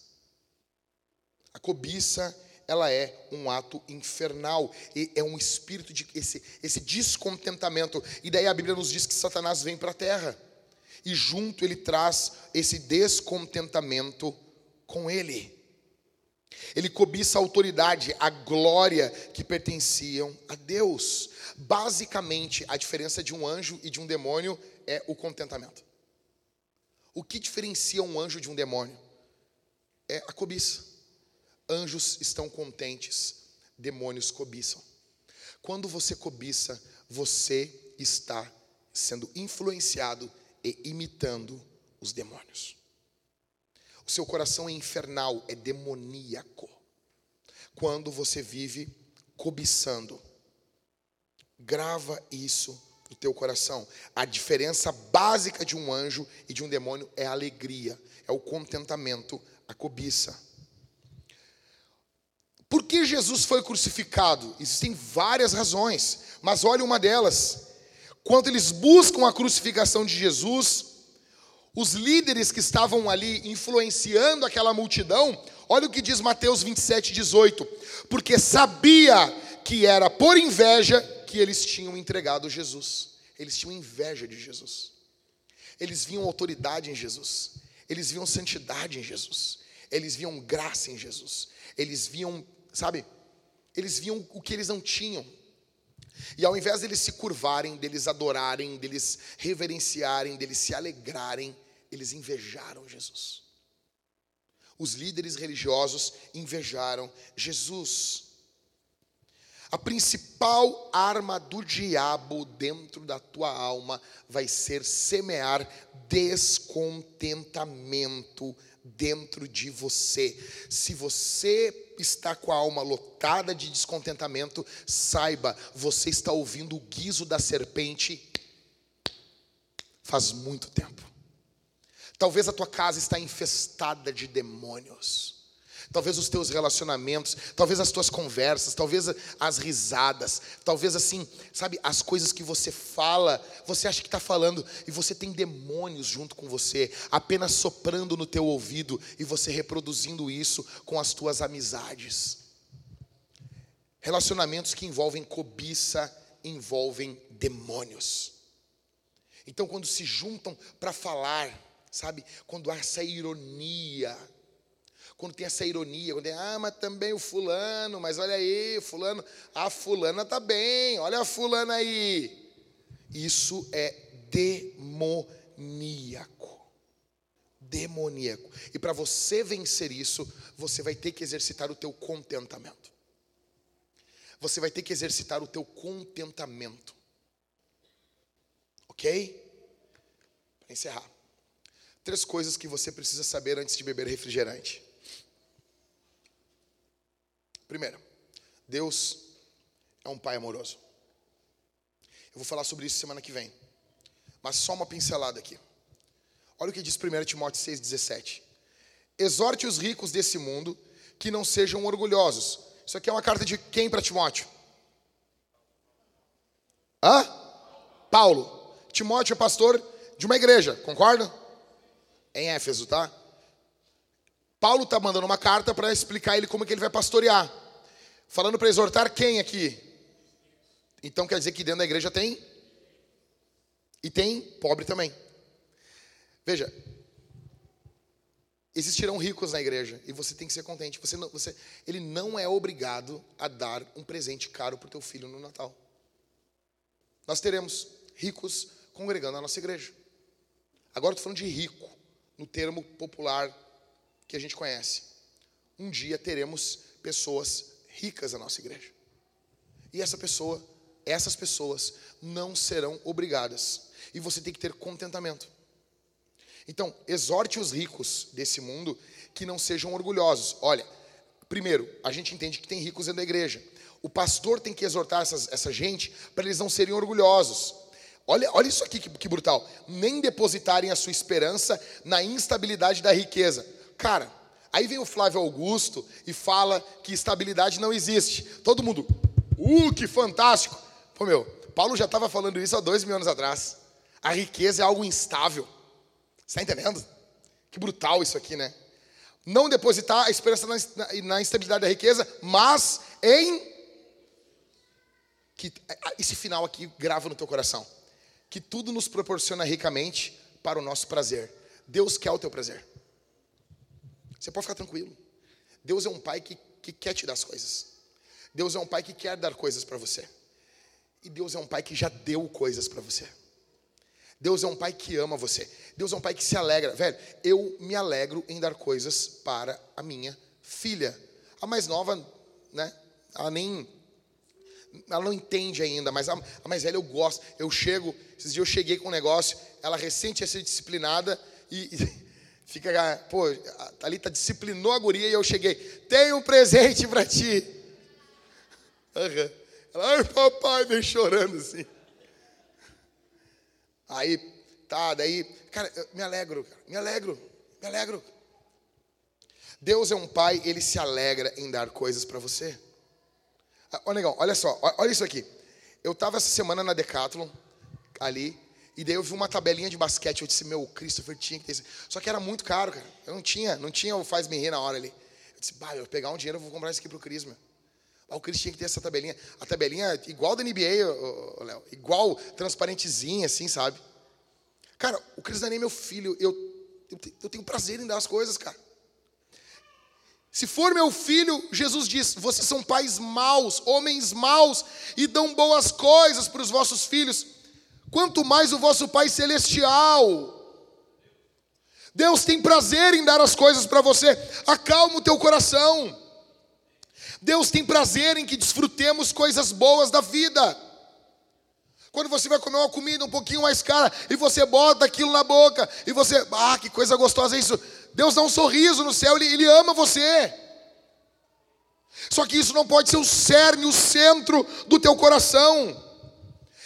A cobiça ela é um ato infernal e é um espírito de esse, esse descontentamento. E daí a Bíblia nos diz que Satanás vem para a terra e junto ele traz esse descontentamento com ele. Ele cobiça a autoridade, a glória que pertenciam a Deus. Basicamente, a diferença de um anjo e de um demônio é o contentamento. O que diferencia um anjo de um demônio? É a cobiça. Anjos estão contentes, demônios cobiçam. Quando você cobiça, você está sendo influenciado e imitando os demônios. O seu coração é infernal, é demoníaco. Quando você vive cobiçando, grava isso no teu coração. A diferença básica de um anjo e de um demônio é a alegria, é o contentamento, a cobiça. Por que Jesus foi crucificado? Existem várias razões, mas olha uma delas. Quando eles buscam a crucificação de Jesus, os líderes que estavam ali influenciando aquela multidão, olha o que diz Mateus 27, 18: porque sabia que era por inveja que eles tinham entregado Jesus, eles tinham inveja de Jesus, eles viam autoridade em Jesus, eles viam santidade em Jesus, eles viam graça em Jesus, eles viam sabe? Eles viam o que eles não tinham. E ao invés deles se curvarem, deles adorarem, deles reverenciarem, deles se alegrarem, eles invejaram Jesus. Os líderes religiosos invejaram Jesus. A principal arma do diabo dentro da tua alma vai ser semear descontentamento dentro de você. Se você está com a alma lotada de descontentamento, saiba, você está ouvindo o guizo da serpente faz muito tempo. Talvez a tua casa está infestada de demônios. Talvez os teus relacionamentos, talvez as tuas conversas, talvez as risadas, talvez assim, sabe, as coisas que você fala, você acha que está falando e você tem demônios junto com você, apenas soprando no teu ouvido e você reproduzindo isso com as tuas amizades. Relacionamentos que envolvem cobiça, envolvem demônios. Então, quando se juntam para falar, sabe, quando há essa ironia, quando tem essa ironia, quando tem, ah, mas também o fulano, mas olha aí, fulano, a fulana tá bem, olha a fulana aí. Isso é demoníaco. Demoníaco. E para você vencer isso, você vai ter que exercitar o teu contentamento. Você vai ter que exercitar o teu contentamento. Ok? Para encerrar. Três coisas que você precisa saber antes de beber refrigerante. Primeiro, Deus é um pai amoroso. Eu vou falar sobre isso semana que vem. Mas só uma pincelada aqui. Olha o que diz 1 Timóteo 6,17. Exorte os ricos desse mundo que não sejam orgulhosos. Isso aqui é uma carta de quem para Timóteo? Hã? Paulo. Timóteo é pastor de uma igreja, concorda? Em Éfeso, tá? Paulo está mandando uma carta para explicar ele como é que ele vai pastorear. Falando para exortar quem aqui? Então quer dizer que dentro da igreja tem? E tem pobre também. Veja, existirão ricos na igreja e você tem que ser contente. Você não, você, ele não é obrigado a dar um presente caro para o teu filho no Natal. Nós teremos ricos congregando na nossa igreja. Agora estou falando de rico, no termo popular que a gente conhece. Um dia teremos pessoas ricas na nossa igreja. E essa pessoa, essas pessoas não serão obrigadas. E você tem que ter contentamento. Então, exorte os ricos desse mundo que não sejam orgulhosos. Olha, primeiro, a gente entende que tem ricos dentro da igreja. O pastor tem que exortar essas, essa gente para eles não serem orgulhosos. Olha, olha isso aqui que, que brutal. Nem depositarem a sua esperança na instabilidade da riqueza Cara, aí vem o Flávio Augusto e fala que estabilidade não existe. Todo mundo, uh, que fantástico. Pô, meu, Paulo já estava falando isso há dois mil anos atrás. A riqueza é algo instável. Você está entendendo? Que brutal isso aqui, né? Não depositar a esperança na, na, na instabilidade da riqueza, mas em. Que, esse final aqui grava no teu coração. Que tudo nos proporciona ricamente para o nosso prazer. Deus quer o teu prazer. Você pode ficar tranquilo. Deus é um pai que, que quer te dar as coisas. Deus é um pai que quer dar coisas para você. E Deus é um pai que já deu coisas para você. Deus é um pai que ama você. Deus é um pai que se alegra. Velho, eu me alegro em dar coisas para a minha filha. A mais nova, né? Ela nem. Ela não entende ainda, mas a, a mais velha eu gosto. Eu chego, esses dias eu cheguei com um negócio, ela recente ia ser disciplinada e, e Fica, pô, a Thalita disciplinou a guria e eu cheguei. Tem um presente para ti. Uhum. Ela, ai papai, vem chorando assim. Aí, tá, daí, cara, eu me alegro, cara, me alegro, me alegro. Deus é um pai, ele se alegra em dar coisas para você. Ah, ô, negão, olha só, olha isso aqui. Eu estava essa semana na Decathlon, ali, e daí eu vi uma tabelinha de basquete, eu disse, meu, Christopher tinha que ter isso. Só que era muito caro, cara. Eu não tinha, não tinha o faz-me rir na hora ali. Eu disse, bah, eu pegar um dinheiro, eu vou comprar isso aqui pro Cris, meu. Ah, o Cris tinha que ter essa tabelinha. A tabelinha igual da NBA, Léo. Igual, transparentezinha, assim, sabe? Cara, o Cris não é nem meu filho. Eu, eu, eu tenho prazer em dar as coisas, cara. Se for meu filho, Jesus diz: vocês são pais maus, homens maus, e dão boas coisas para os vossos filhos quanto mais o vosso Pai Celestial. Deus tem prazer em dar as coisas para você, acalma o teu coração. Deus tem prazer em que desfrutemos coisas boas da vida. Quando você vai comer uma comida um pouquinho mais cara e você bota aquilo na boca e você, ah, que coisa gostosa é isso. Deus dá um sorriso no céu, Ele, ele ama você. Só que isso não pode ser o cerne, o centro do teu coração.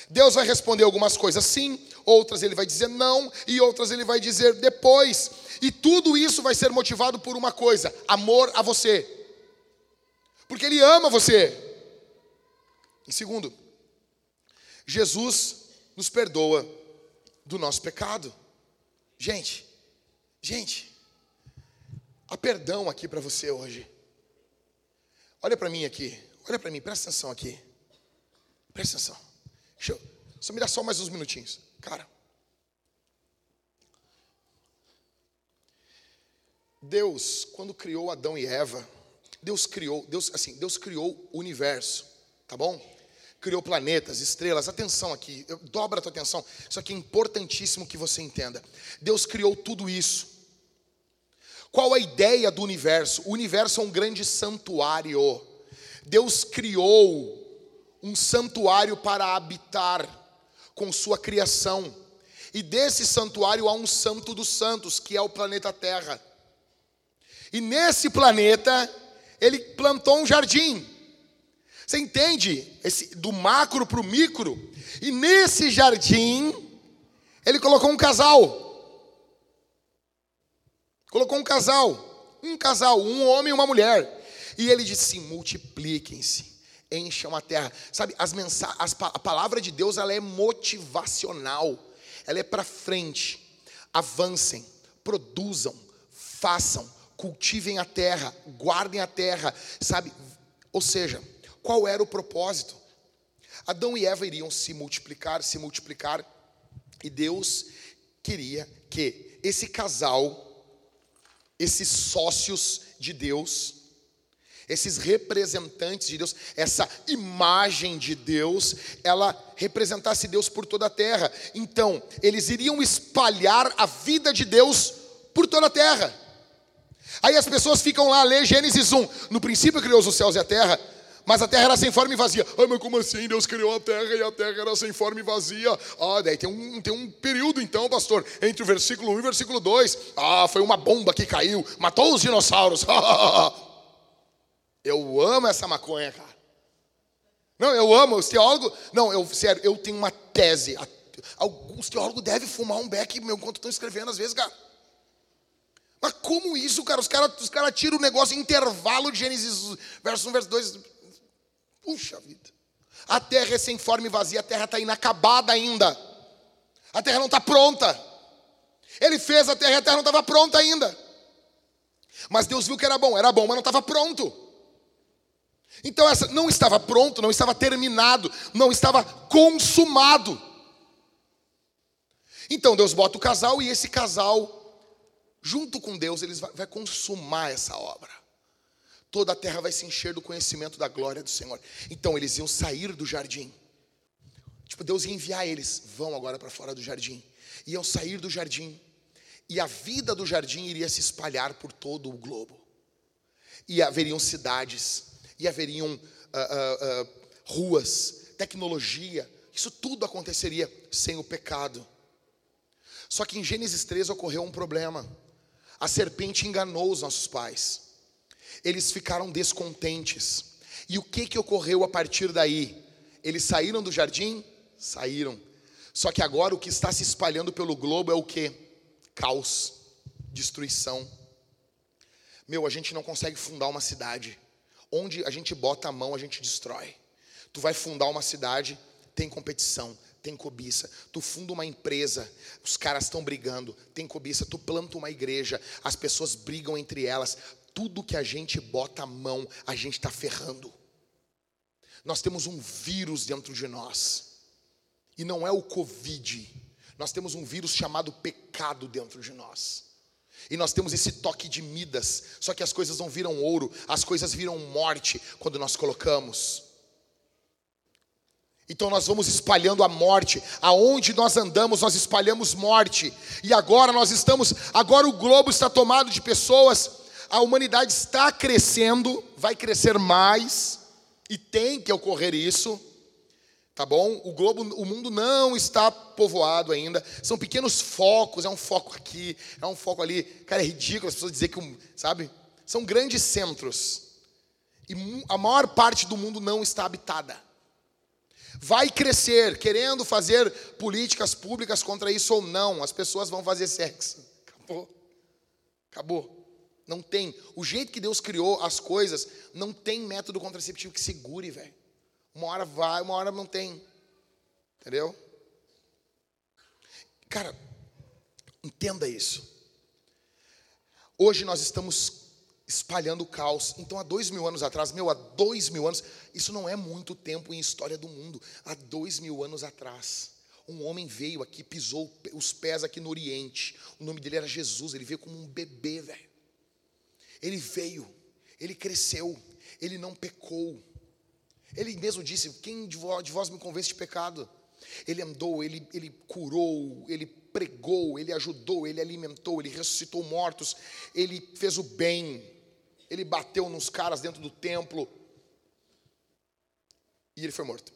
Deus vai responder algumas coisas sim, outras ele vai dizer não, e outras ele vai dizer depois. E tudo isso vai ser motivado por uma coisa: amor a você. Porque ele ama você. Em segundo, Jesus nos perdoa do nosso pecado. Gente, gente, há perdão aqui para você hoje. Olha para mim aqui, olha para mim, presta atenção aqui. Presta atenção. Deixa eu, só me dá só mais uns minutinhos. Cara. Deus, quando criou Adão e Eva, Deus criou, Deus assim, Deus criou o universo, tá bom? Criou planetas, estrelas. Atenção aqui, dobra a tua atenção. Isso aqui é importantíssimo que você entenda. Deus criou tudo isso. Qual a ideia do universo? O universo é um grande santuário. Deus criou um santuário para habitar com sua criação. E desse santuário há um santo dos santos, que é o planeta Terra. E nesse planeta, ele plantou um jardim. Você entende? Esse, do macro para o micro. E nesse jardim, ele colocou um casal. Colocou um casal. Um casal, um homem e uma mulher. E ele disse: multipliquem-se encham a terra. Sabe, as mensagens, a palavra de Deus ela é motivacional, ela é para frente. Avancem, produzam, façam, cultivem a terra, guardem a terra, sabe? Ou seja, qual era o propósito? Adão e Eva iriam se multiplicar, se multiplicar, e Deus queria que esse casal, esses sócios de Deus, esses representantes de Deus, essa imagem de Deus, ela representasse Deus por toda a terra. Então, eles iriam espalhar a vida de Deus por toda a terra. Aí as pessoas ficam lá a ler Gênesis 1. No princípio criou os céus e a terra, mas a terra era sem forma e vazia. Ah, mas como assim? Deus criou a terra e a terra era sem forma e vazia. Ah, daí tem um, tem um período então, pastor, entre o versículo 1 e o versículo 2. Ah, foi uma bomba que caiu, matou os dinossauros. Eu amo essa maconha, cara. Não, eu amo. Os teólogos. Não, eu, sério, eu tenho uma tese. Alguns teólogos devem fumar um beck enquanto estão escrevendo, às vezes, cara. Mas como isso, cara? Os caras os cara tiram o negócio intervalo de Gênesis, verso 1, verso 2. Puxa vida. A terra é sem forma e vazia, a terra está inacabada ainda. A terra não está pronta. Ele fez a terra e a terra não estava pronta ainda. Mas Deus viu que era bom, era bom, mas não estava pronto. Então essa não estava pronto, não estava terminado, não estava consumado. Então Deus bota o casal e esse casal, junto com Deus, eles vai, vai consumar essa obra. Toda a terra vai se encher do conhecimento da glória do Senhor. Então eles iam sair do jardim. Tipo, Deus ia enviar eles, vão agora para fora do jardim. Iam sair do jardim. E a vida do jardim iria se espalhar por todo o globo. E haveriam cidades e haveriam uh, uh, uh, ruas, tecnologia, isso tudo aconteceria sem o pecado. Só que em Gênesis 3 ocorreu um problema. A serpente enganou os nossos pais. Eles ficaram descontentes. E o que, que ocorreu a partir daí? Eles saíram do jardim? Saíram. Só que agora o que está se espalhando pelo globo é o que? Caos, destruição. Meu, a gente não consegue fundar uma cidade. Onde a gente bota a mão, a gente destrói. Tu vai fundar uma cidade, tem competição, tem cobiça. Tu funda uma empresa, os caras estão brigando, tem cobiça. Tu planta uma igreja, as pessoas brigam entre elas. Tudo que a gente bota a mão, a gente está ferrando. Nós temos um vírus dentro de nós. E não é o Covid. Nós temos um vírus chamado pecado dentro de nós. E nós temos esse toque de Midas, só que as coisas não viram ouro, as coisas viram morte quando nós colocamos. Então nós vamos espalhando a morte, aonde nós andamos, nós espalhamos morte. E agora nós estamos, agora o globo está tomado de pessoas, a humanidade está crescendo, vai crescer mais, e tem que ocorrer isso. Tá bom? O globo, o mundo não está povoado ainda. São pequenos focos, é um foco aqui, é um foco ali. Cara, é ridículo as pessoas dizer que, sabe? São grandes centros. E a maior parte do mundo não está habitada. vai crescer, querendo fazer políticas públicas contra isso ou não, as pessoas vão fazer sexo. Acabou. Acabou. Não tem. O jeito que Deus criou as coisas, não tem método contraceptivo que segure, velho. Uma hora vai, uma hora não tem. Entendeu? Cara, entenda isso. Hoje nós estamos espalhando caos. Então, há dois mil anos atrás, meu, há dois mil anos, isso não é muito tempo em história do mundo. Há dois mil anos atrás, um homem veio aqui, pisou os pés aqui no Oriente. O nome dele era Jesus. Ele veio como um bebê, velho. Ele veio, ele cresceu, ele não pecou. Ele mesmo disse: Quem de vós, me convence de pecado? Ele andou, ele, ele curou, ele pregou, ele ajudou, ele alimentou, ele ressuscitou mortos, ele fez o bem, ele bateu nos caras dentro do templo e ele foi morto.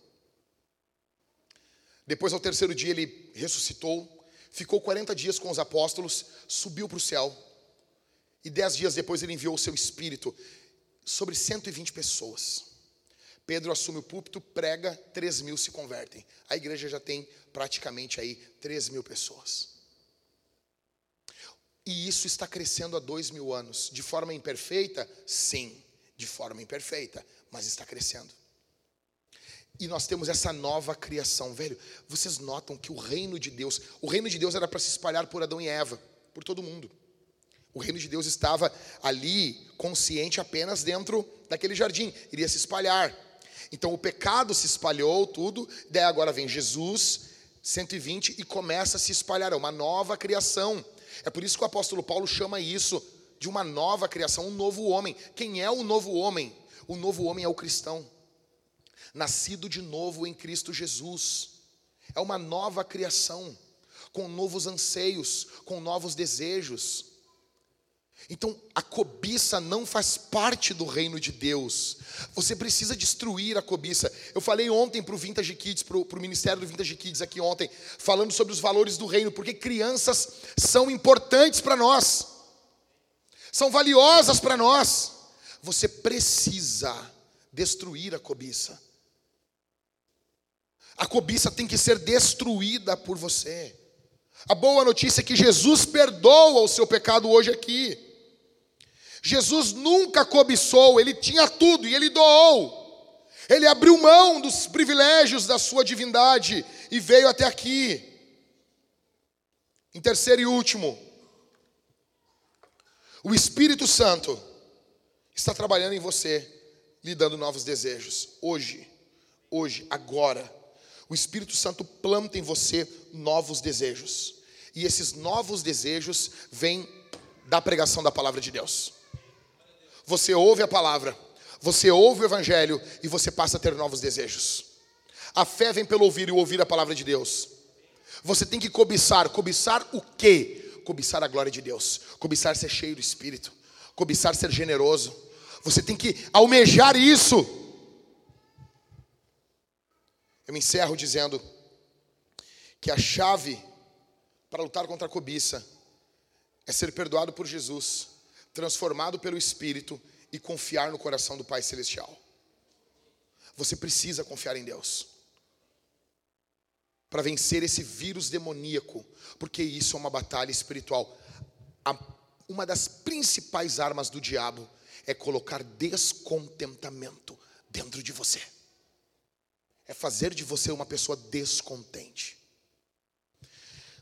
Depois, ao terceiro dia, ele ressuscitou, ficou 40 dias com os apóstolos, subiu para o céu, e dez dias depois ele enviou o seu espírito sobre 120 pessoas. Pedro assume o púlpito, prega, 3 mil se convertem. A igreja já tem praticamente aí 3 mil pessoas. E isso está crescendo há dois mil anos. De forma imperfeita? Sim, de forma imperfeita, mas está crescendo. E nós temos essa nova criação, velho. Vocês notam que o reino de Deus, o reino de Deus era para se espalhar por Adão e Eva, por todo mundo. O reino de Deus estava ali, consciente apenas dentro daquele jardim, iria se espalhar. Então o pecado se espalhou, tudo, daí agora vem Jesus, 120, e começa a se espalhar, é uma nova criação. É por isso que o apóstolo Paulo chama isso de uma nova criação, um novo homem. Quem é o novo homem? O novo homem é o cristão, nascido de novo em Cristo Jesus. É uma nova criação, com novos anseios, com novos desejos. Então, a cobiça não faz parte do reino de Deus. Você precisa destruir a cobiça. Eu falei ontem para o Vintage Kids, para o Ministério do Vintage Kids aqui ontem, falando sobre os valores do reino, porque crianças são importantes para nós, são valiosas para nós. Você precisa destruir a cobiça. A cobiça tem que ser destruída por você. A boa notícia é que Jesus perdoa o seu pecado hoje aqui. Jesus nunca cobiçou, ele tinha tudo e ele doou. Ele abriu mão dos privilégios da sua divindade e veio até aqui. Em terceiro e último, o Espírito Santo está trabalhando em você, lhe dando novos desejos. Hoje, hoje, agora, o Espírito Santo planta em você novos desejos. E esses novos desejos vêm da pregação da palavra de Deus. Você ouve a palavra, você ouve o evangelho e você passa a ter novos desejos. A fé vem pelo ouvir e ouvir a palavra de Deus. Você tem que cobiçar, cobiçar o quê? Cobiçar a glória de Deus, cobiçar ser cheio do Espírito, cobiçar ser generoso. Você tem que almejar isso. Eu me encerro dizendo que a chave para lutar contra a cobiça é ser perdoado por Jesus transformado pelo Espírito e confiar no coração do Pai Celestial. Você precisa confiar em Deus para vencer esse vírus demoníaco, porque isso é uma batalha espiritual. uma das principais armas do diabo é colocar descontentamento dentro de você, é fazer de você uma pessoa descontente.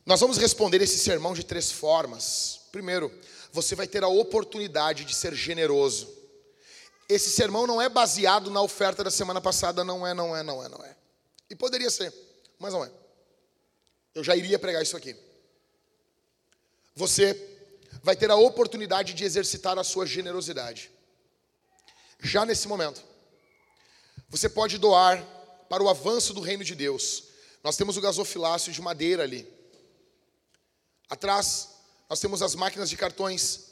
Nós vamos responder esse sermão de três formas. Primeiro, você vai ter a oportunidade de ser generoso. Esse sermão não é baseado na oferta da semana passada, não é, não é, não é, não é. E poderia ser, mas não é. Eu já iria pregar isso aqui. Você vai ter a oportunidade de exercitar a sua generosidade. Já nesse momento. Você pode doar para o avanço do reino de Deus. Nós temos o gasofilácio de madeira ali. Atrás nós temos as máquinas de cartões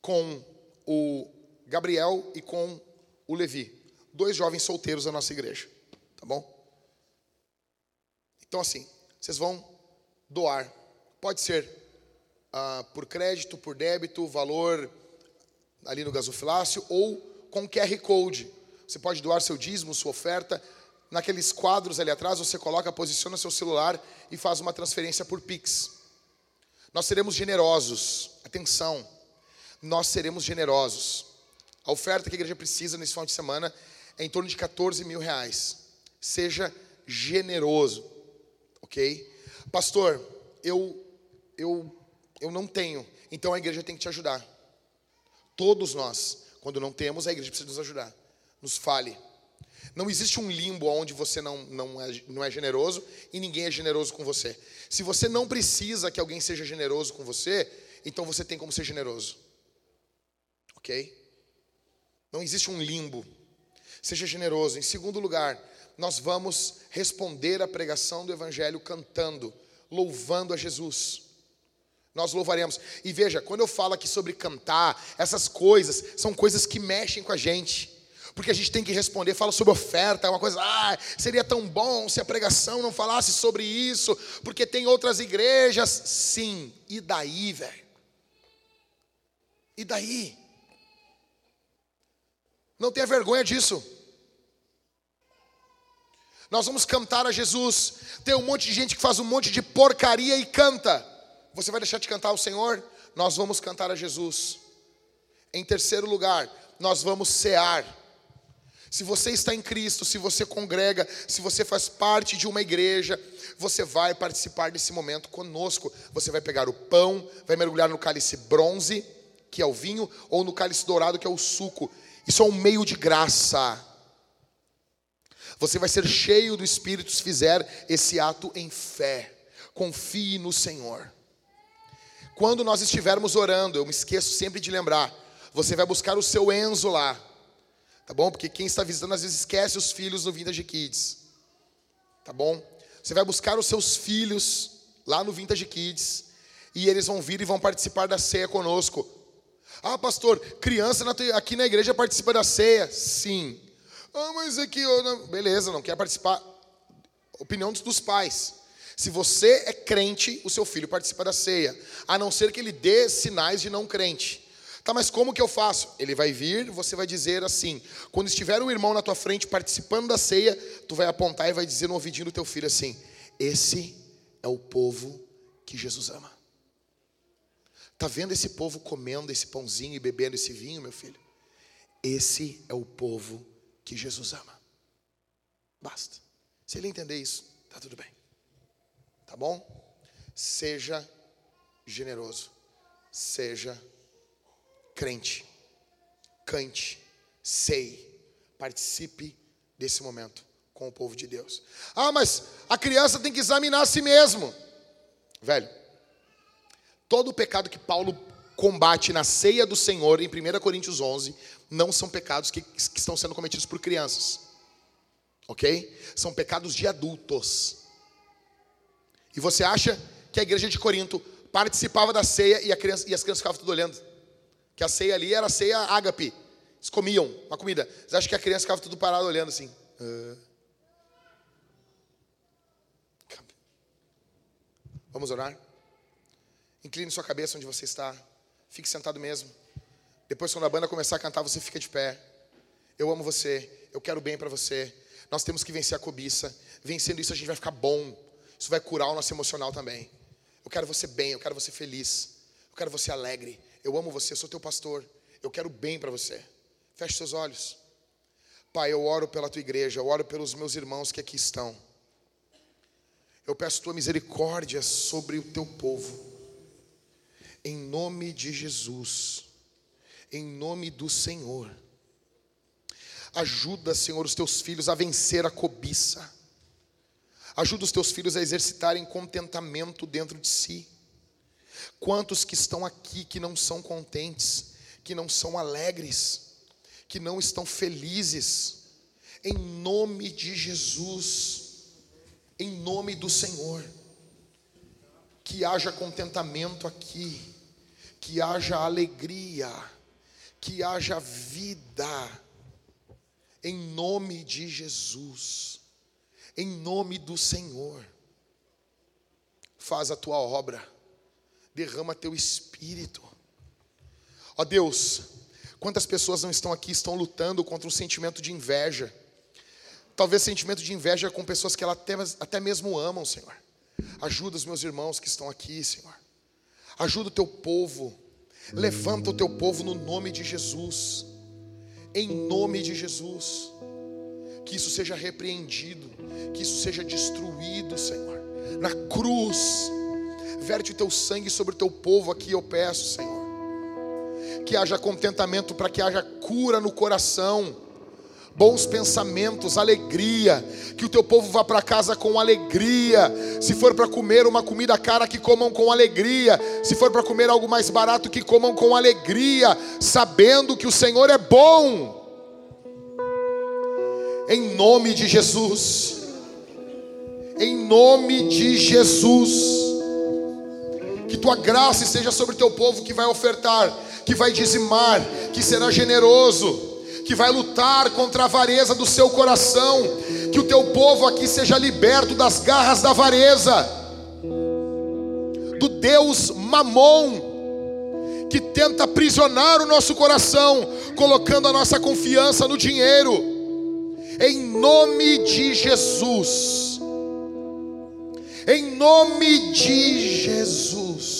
com o Gabriel e com o Levi, dois jovens solteiros da nossa igreja, tá bom? Então, assim, vocês vão doar, pode ser ah, por crédito, por débito, valor ali no gasofilácio ou com QR Code. Você pode doar seu dízimo, sua oferta, naqueles quadros ali atrás, você coloca, posiciona seu celular e faz uma transferência por Pix. Nós seremos generosos. Atenção, nós seremos generosos. A oferta que a igreja precisa nesse final de semana é em torno de 14 mil reais. Seja generoso, ok? Pastor, eu, eu, eu não tenho, então a igreja tem que te ajudar. Todos nós, quando não temos, a igreja precisa nos ajudar. Nos fale. Não existe um limbo onde você não, não, é, não é generoso e ninguém é generoso com você. Se você não precisa que alguém seja generoso com você, então você tem como ser generoso. Ok? Não existe um limbo. Seja generoso. Em segundo lugar, nós vamos responder à pregação do Evangelho cantando, louvando a Jesus. Nós louvaremos. E veja, quando eu falo aqui sobre cantar, essas coisas são coisas que mexem com a gente. Porque a gente tem que responder, fala sobre oferta, é uma coisa, ah, seria tão bom se a pregação não falasse sobre isso, porque tem outras igrejas. Sim, e daí, velho? E daí? Não tenha vergonha disso. Nós vamos cantar a Jesus. Tem um monte de gente que faz um monte de porcaria e canta. Você vai deixar de cantar o Senhor? Nós vamos cantar a Jesus. Em terceiro lugar, nós vamos cear. Se você está em Cristo, se você congrega, se você faz parte de uma igreja, você vai participar desse momento conosco. Você vai pegar o pão, vai mergulhar no cálice bronze, que é o vinho, ou no cálice dourado, que é o suco. Isso é um meio de graça. Você vai ser cheio do Espírito se fizer esse ato em fé. Confie no Senhor. Quando nós estivermos orando, eu me esqueço sempre de lembrar, você vai buscar o seu Enzo lá. Tá bom? Porque quem está visitando às vezes esquece os filhos no Vintage Kids. Tá bom? Você vai buscar os seus filhos lá no Vintage Kids e eles vão vir e vão participar da ceia conosco. Ah, pastor, criança aqui na igreja participa da ceia? Sim. Ah, mas aqui, eu não... beleza, não quer participar. Opinião dos pais. Se você é crente, o seu filho participa da ceia, a não ser que ele dê sinais de não crente. Tá, mas como que eu faço? Ele vai vir, você vai dizer assim: quando estiver um irmão na tua frente participando da ceia, tu vai apontar e vai dizer no ouvidinho do teu filho assim: esse é o povo que Jesus ama. Tá vendo esse povo comendo esse pãozinho e bebendo esse vinho, meu filho? Esse é o povo que Jesus ama. Basta. Se ele entender isso, tá tudo bem. Tá bom? Seja generoso. Seja crente. Cante. Sei. Participe desse momento com o povo de Deus. Ah, mas a criança tem que examinar a si mesmo. Velho, Todo o pecado que Paulo combate na ceia do Senhor, em 1 Coríntios 11, não são pecados que, que estão sendo cometidos por crianças. Ok? São pecados de adultos. E você acha que a igreja de Corinto participava da ceia e, criança, e as crianças ficavam tudo olhando? Que a ceia ali era a ceia ágape. Eles comiam uma comida. Você acha que a criança ficava tudo parado olhando assim? Uh... Vamos orar? Incline sua cabeça onde você está. Fique sentado mesmo. Depois, quando a banda começar a cantar, você fica de pé. Eu amo você. Eu quero bem para você. Nós temos que vencer a cobiça. Vencendo isso, a gente vai ficar bom. Isso vai curar o nosso emocional também. Eu quero você bem. Eu quero você feliz. Eu quero você alegre. Eu amo você. Sou teu pastor. Eu quero bem para você. Feche seus olhos. Pai, eu oro pela tua igreja. Eu oro pelos meus irmãos que aqui estão. Eu peço tua misericórdia sobre o teu povo em nome de Jesus, em nome do Senhor. Ajuda, Senhor, os teus filhos a vencer a cobiça. Ajuda os teus filhos a exercitarem contentamento dentro de si. Quantos que estão aqui que não são contentes, que não são alegres, que não estão felizes, em nome de Jesus, em nome do Senhor, que haja contentamento aqui que haja alegria, que haja vida, em nome de Jesus, em nome do Senhor. Faz a tua obra, derrama teu espírito. Ó Deus, quantas pessoas não estão aqui, estão lutando contra um sentimento de inveja, talvez sentimento de inveja com pessoas que ela até, até mesmo amam, Senhor. Ajuda os meus irmãos que estão aqui, Senhor. Ajuda o teu povo. Levanta o teu povo no nome de Jesus. Em nome de Jesus. Que isso seja repreendido, que isso seja destruído, Senhor. Na cruz. Verte o teu sangue sobre o teu povo aqui, eu peço, Senhor. Que haja contentamento para que haja cura no coração bons pensamentos, alegria, que o teu povo vá para casa com alegria. Se for para comer uma comida cara, que comam com alegria. Se for para comer algo mais barato, que comam com alegria, sabendo que o Senhor é bom. Em nome de Jesus. Em nome de Jesus. Que tua graça esteja sobre o teu povo que vai ofertar, que vai dizimar, que será generoso que vai lutar contra a avareza do seu coração, que o teu povo aqui seja liberto das garras da avareza, do Deus Mamon, que tenta aprisionar o nosso coração, colocando a nossa confiança no dinheiro, em nome de Jesus, em nome de Jesus.